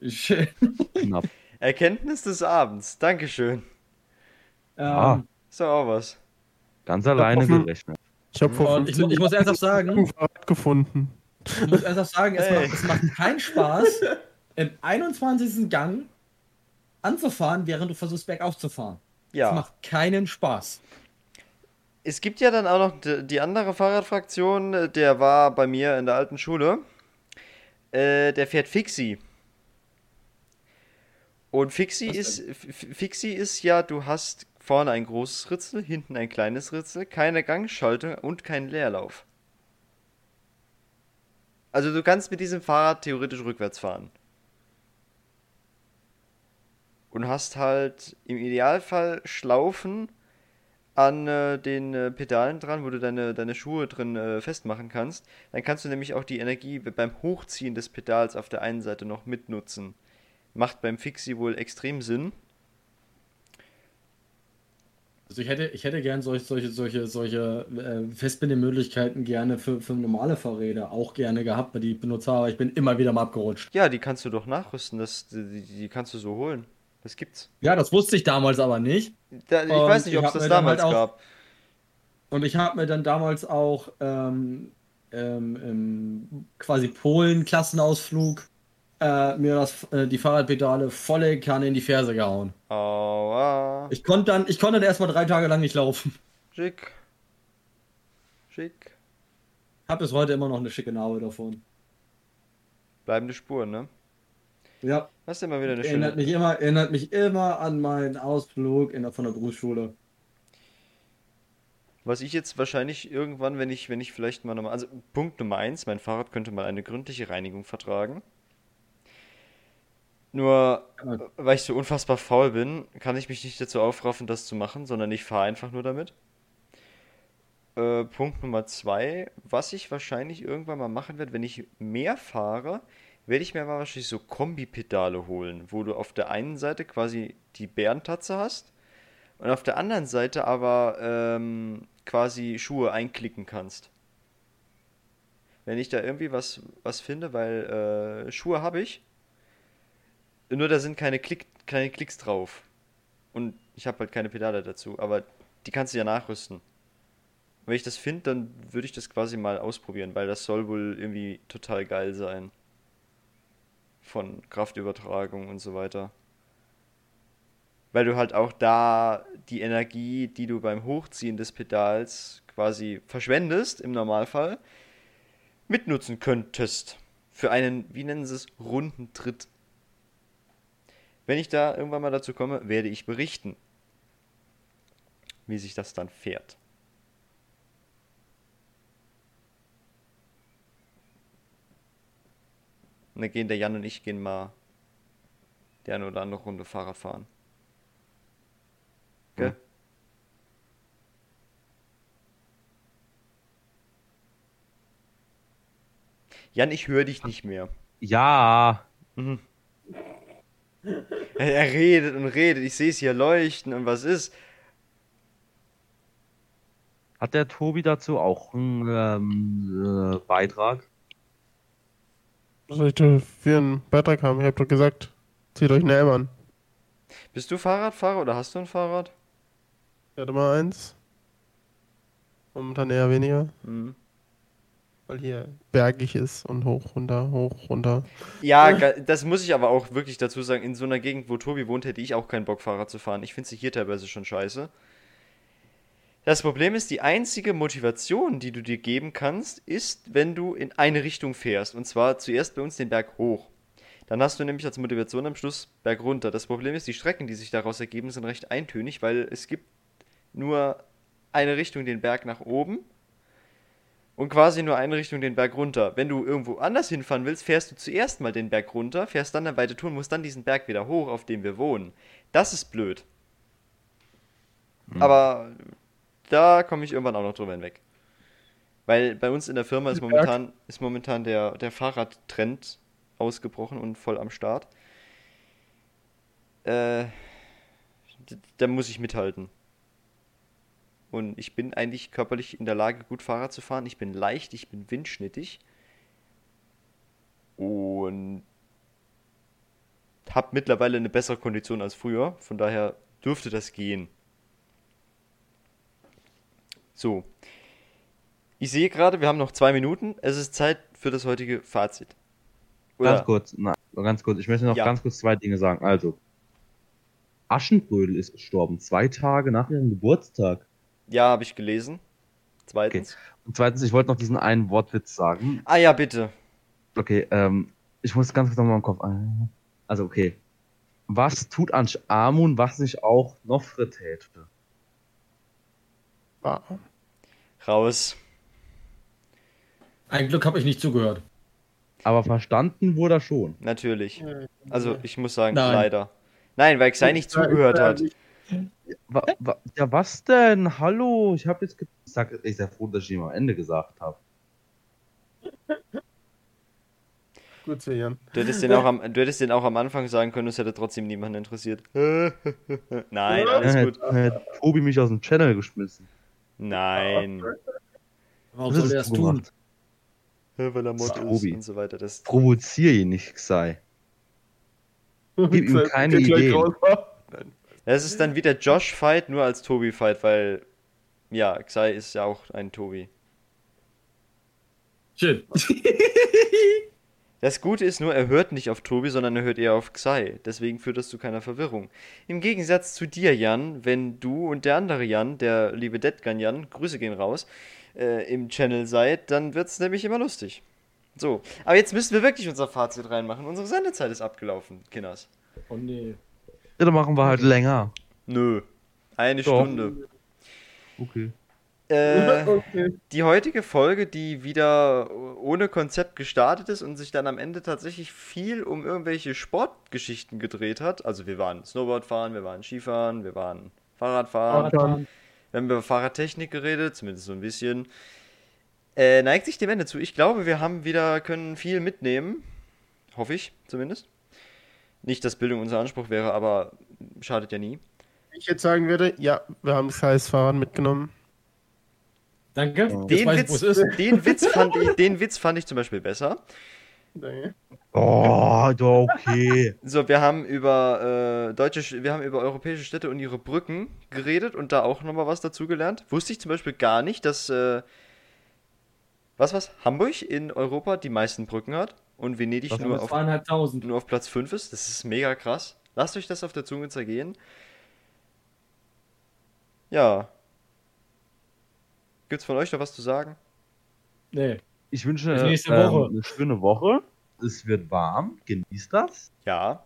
Ähm, Knapp. Erkenntnis des Abends, Dankeschön. Ah. Ist doch auch was. Ganz alleine offen- gerechnet. Ich habe vor und ich, 15 ich muss ernsthaft sagen, ein Fahrrad gefunden. ich muss ernsthaft sagen, es, Hey. macht, es macht keinen Spaß, im 21. Gang anzufahren, während du versuchst, bergauf zu fahren. Es Ja. macht keinen Spaß. Es gibt ja dann auch noch die, andere Fahrradfraktion, der war bei mir in der alten Schule. Äh, der fährt Fixie. Und Fixie ist, Fixie ist ja, du hast vorne ein großes Ritzel, hinten ein kleines Ritzel, keine Gangschaltung und keinen Leerlauf. Also du kannst mit diesem Fahrrad theoretisch rückwärts fahren. Und hast halt im Idealfall Schlaufen an äh, den äh, Pedalen dran, wo du deine, deine Schuhe drin äh, festmachen kannst. Dann kannst du nämlich auch die Energie beim Hochziehen des Pedals auf der einen Seite noch mitnutzen. Macht beim Fixie wohl extrem Sinn. Also ich hätte, ich hätte gern solche, solche, solche, solche äh, Festbindemöglichkeiten gerne für, für normale Fahrräder auch gerne gehabt, weil die habe, aber ich bin immer wieder mal abgerutscht. Ja, die kannst du doch nachrüsten, das, die, die kannst du so holen. Das gibt's. Ja, das wusste ich damals aber nicht. Da, ich Und weiß nicht, ich ob es das damals halt auch- gab. Und ich habe mir dann damals auch ähm, ähm, im quasi Polen-Klassenausflug äh, mir das, äh, die Fahrradpedale volle Kanne in die Ferse gehauen. Aua. Ich konnte dann, ich konnte dann erstmal drei Tage lang nicht laufen. Schick. Schick. Hab bis heute immer noch eine schicke Narbe davon. Bleibende Spuren, ne? Ja, Hast du immer wieder eine erinnert schöne. mich immer, erinnert mich immer an meinen Ausflug in der, von der Berufsschule. Was ich jetzt wahrscheinlich irgendwann, wenn ich, wenn ich vielleicht mal nochmal. Also Punkt Nummer eins, mein Fahrrad könnte mal eine gründliche Reinigung vertragen. Nur, Ja. weil ich so unfassbar faul bin, kann ich mich nicht dazu aufraffen, das zu machen, sondern ich fahre einfach nur damit. Äh, Punkt Nummer zwei, was ich wahrscheinlich irgendwann mal machen werde, wenn ich mehr fahre, werde ich mir mal wahrscheinlich so Kombipedale holen, wo du auf der einen Seite quasi die Bärentatze hast und auf der anderen Seite aber ähm, quasi Schuhe einklicken kannst. Wenn ich da irgendwie was, was finde, weil äh, Schuhe habe ich, nur da sind keine, Klick, keine Klicks drauf. Und ich habe halt keine Pedale dazu, aber die kannst du ja nachrüsten. Wenn ich das finde, dann würde ich das quasi mal ausprobieren, weil das soll wohl irgendwie total geil sein. von Kraftübertragung und so weiter. Weil du halt auch da die Energie, die du beim Hochziehen des Pedals quasi verschwendest, im Normalfall, mitnutzen könntest. Für einen, wie nennen sie es, runden Tritt. Wenn ich da irgendwann mal dazu komme, werde ich berichten, wie sich das dann fährt. Und dann gehen der Jan und ich gehen mal die eine oder andere Runde Fahrrad fahren. Gell? Hm. Jan, ich höre dich nicht mehr. Ja. Mhm. Er redet und redet, ich sehe es hier leuchten und was ist? Hat der Tobi dazu auch einen ähm, äh, Beitrag? Was soll ich denn für einen Beitrag haben? Ich hab doch gesagt, zieht euch eine M an. Bist du Fahrradfahrer oder hast du ein Fahrrad? Ich hatte mal eins. Momentan eher weniger, Mhm. Weil hier bergig ist und hoch, runter, hoch, runter. Ja, das muss ich aber auch wirklich dazu sagen. In so einer Gegend, wo Tobi wohnt, hätte ich auch keinen Bock, Fahrrad zu fahren. Ich finde sie hier teilweise schon scheiße. Das Problem ist, die einzige Motivation, die du dir geben kannst, ist, wenn du in eine Richtung fährst. Und zwar zuerst bei uns den Berg hoch. Dann hast du nämlich als Motivation am Schluss Berg runter. Das Problem ist, die Strecken, die sich daraus ergeben, sind recht eintönig, weil es gibt nur eine Richtung den Berg nach oben und quasi nur eine Richtung den Berg runter. Wenn du irgendwo anders hinfahren willst, fährst du zuerst mal den Berg runter, fährst dann eine weite Tour und musst dann diesen Berg wieder hoch, auf dem wir wohnen. Das ist blöd. Aber da komme ich irgendwann auch noch drüber hinweg. Weil bei uns in der Firma ist momentan, ist momentan der, der Fahrradtrend ausgebrochen und voll am Start. Äh, da muss ich mithalten. Und ich bin eigentlich körperlich in der Lage, gut Fahrrad zu fahren. Ich bin leicht, ich bin windschnittig. Und habe mittlerweile eine bessere Kondition als früher. Von daher dürfte das gehen. So. Ich sehe gerade, wir haben noch zwei Minuten. Es ist Zeit für das heutige Fazit. Ganz kurz, na, ganz kurz. Ich möchte noch Ja. ganz kurz zwei Dinge sagen. Also, Aschenbrödel ist gestorben, zwei Tage nach ihrem Geburtstag. Ja, habe ich gelesen. Zweitens. Und zweitens, ich wollte noch diesen einen Wortwitz sagen. Ah ja, bitte. Okay, ähm, ich muss ganz kurz nochmal im Kopf. Also, okay. Was tut Ansch Amun, was nicht auch Nofre täte? Ah, Raus. Ein Glück habe ich nicht zugehört. Aber verstanden wurde er schon. Natürlich. Also, ich muss sagen, Nein. leider. Nein, weil Xai nicht zugehört hat. Wa wa ja, was denn? Hallo, ich habe jetzt ge- ich sehr froh, dass ich ihm am Ende gesagt habe. Gut zu Jan. Du hättest, den auch am, du hättest den auch am Anfang sagen können, es hätte trotzdem niemanden interessiert. Nein, alles gut. Hätte Tobi mich aus dem Channel geschmissen. Nein. Warum soll ist er das tun? gemacht. Weil er Mod ist Tobi. und so weiter. Das, Provozier ihn nicht, sei. Gib ihm keine Ideen. Das ist dann wie der Josh-Fight, nur als Tobi-Fight, weil, ja, Xai ist ja auch ein Tobi. Schön. Das Gute ist nur, er hört nicht auf Tobi, sondern er hört eher auf Xai. Deswegen führt das zu keiner Verwirrung. Im Gegensatz zu dir, Jan, wenn du und der andere Jan, der liebe Detgan Jan, Grüße gehen raus, äh, im Channel seid, dann wird es nämlich immer lustig. So, aber jetzt müssen wir wirklich unser Fazit reinmachen. Unsere Sendezeit ist abgelaufen, Kinders. Oh nee. Ja, dann machen wir halt länger. Nö. Eine Doch. Stunde. Okay. Äh, Okay. die heutige Folge, die wieder ohne Konzept gestartet ist und sich dann am Ende tatsächlich viel um irgendwelche Sportgeschichten gedreht hat. Also wir waren Snowboard fahren, wir waren Skifahren, wir waren Fahrradfahren. Fahrradfahren. Wir haben über Fahrradtechnik geredet, zumindest so ein bisschen. Äh, neigt sich dem Ende zu. Ich glaube, wir haben wieder, können viel mitnehmen. Hoffe ich, zumindest. Nicht, dass Bildung unser Anspruch wäre, aber schadet ja nie. Ich jetzt sagen würde, ja, wir haben das heiße Fahrrad mitgenommen. Danke. Den Witz, den, Witz fand ich, den Witz fand ich zum Beispiel besser. Danke. Oh, doch, okay. So, wir haben über äh, deutsche, Sch- wir haben über europäische Städte und ihre Brücken geredet und da auch nochmal was dazugelernt. Wusste ich zum Beispiel gar nicht, dass äh, was was Hamburg in Europa die meisten Brücken hat. Und Venedig nur auf, nur auf Platz 5 ist. Das ist mega krass. Lasst euch das auf der Zunge zergehen. Ja. Gibt's von euch noch was zu sagen? Nee. Ich wünsche ähm, Woche. eine schöne Woche. Es wird warm. Genießt das. Ja.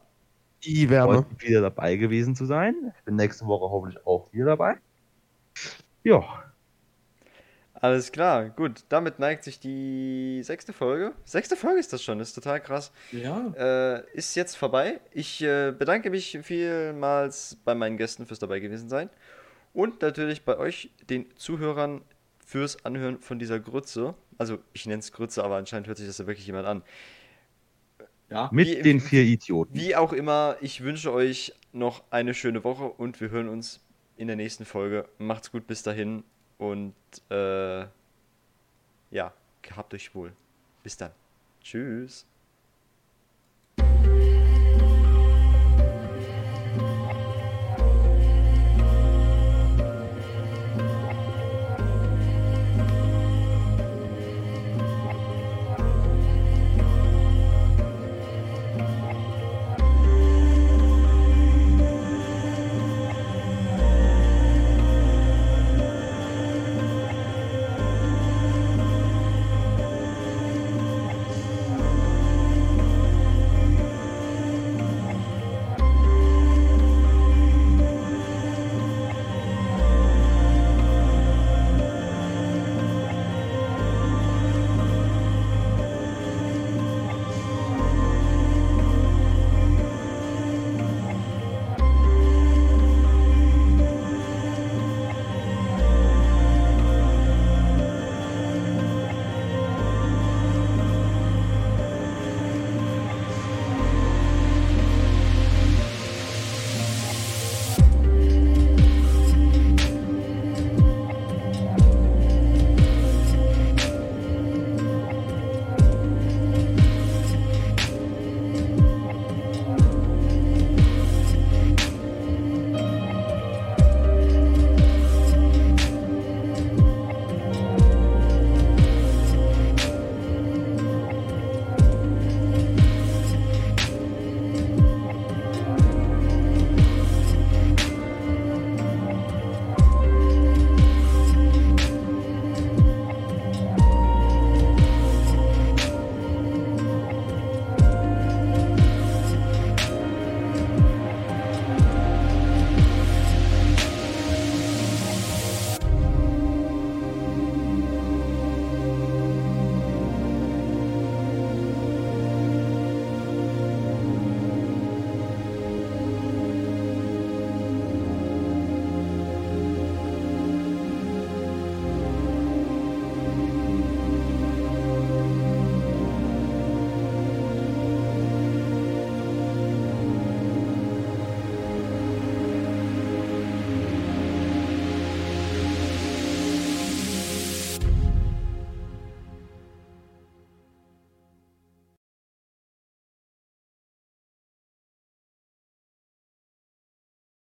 Die Wärme. Wieder dabei gewesen zu sein. Ich bin nächste Woche hoffentlich auch wieder dabei. Ja, Alles klar, gut. Damit neigt sich die sechste Folge. Sechste Folge ist das schon, ist total krass. Ja. Äh, ist jetzt vorbei. Ich äh, bedanke mich vielmals bei meinen Gästen fürs dabei gewesen sein. Und natürlich bei euch, den Zuhörern, fürs Anhören von dieser Grütze. Also, ich nenne es Grütze, aber anscheinend hört sich das ja wirklich jemand an. Ja. mit Wie- den vier Idioten. Wie auch immer, ich wünsche euch noch eine schöne Woche und wir hören uns in der nächsten Folge. Macht's gut bis dahin und äh, ja, gehabt euch wohl. Bis dann. Tschüss.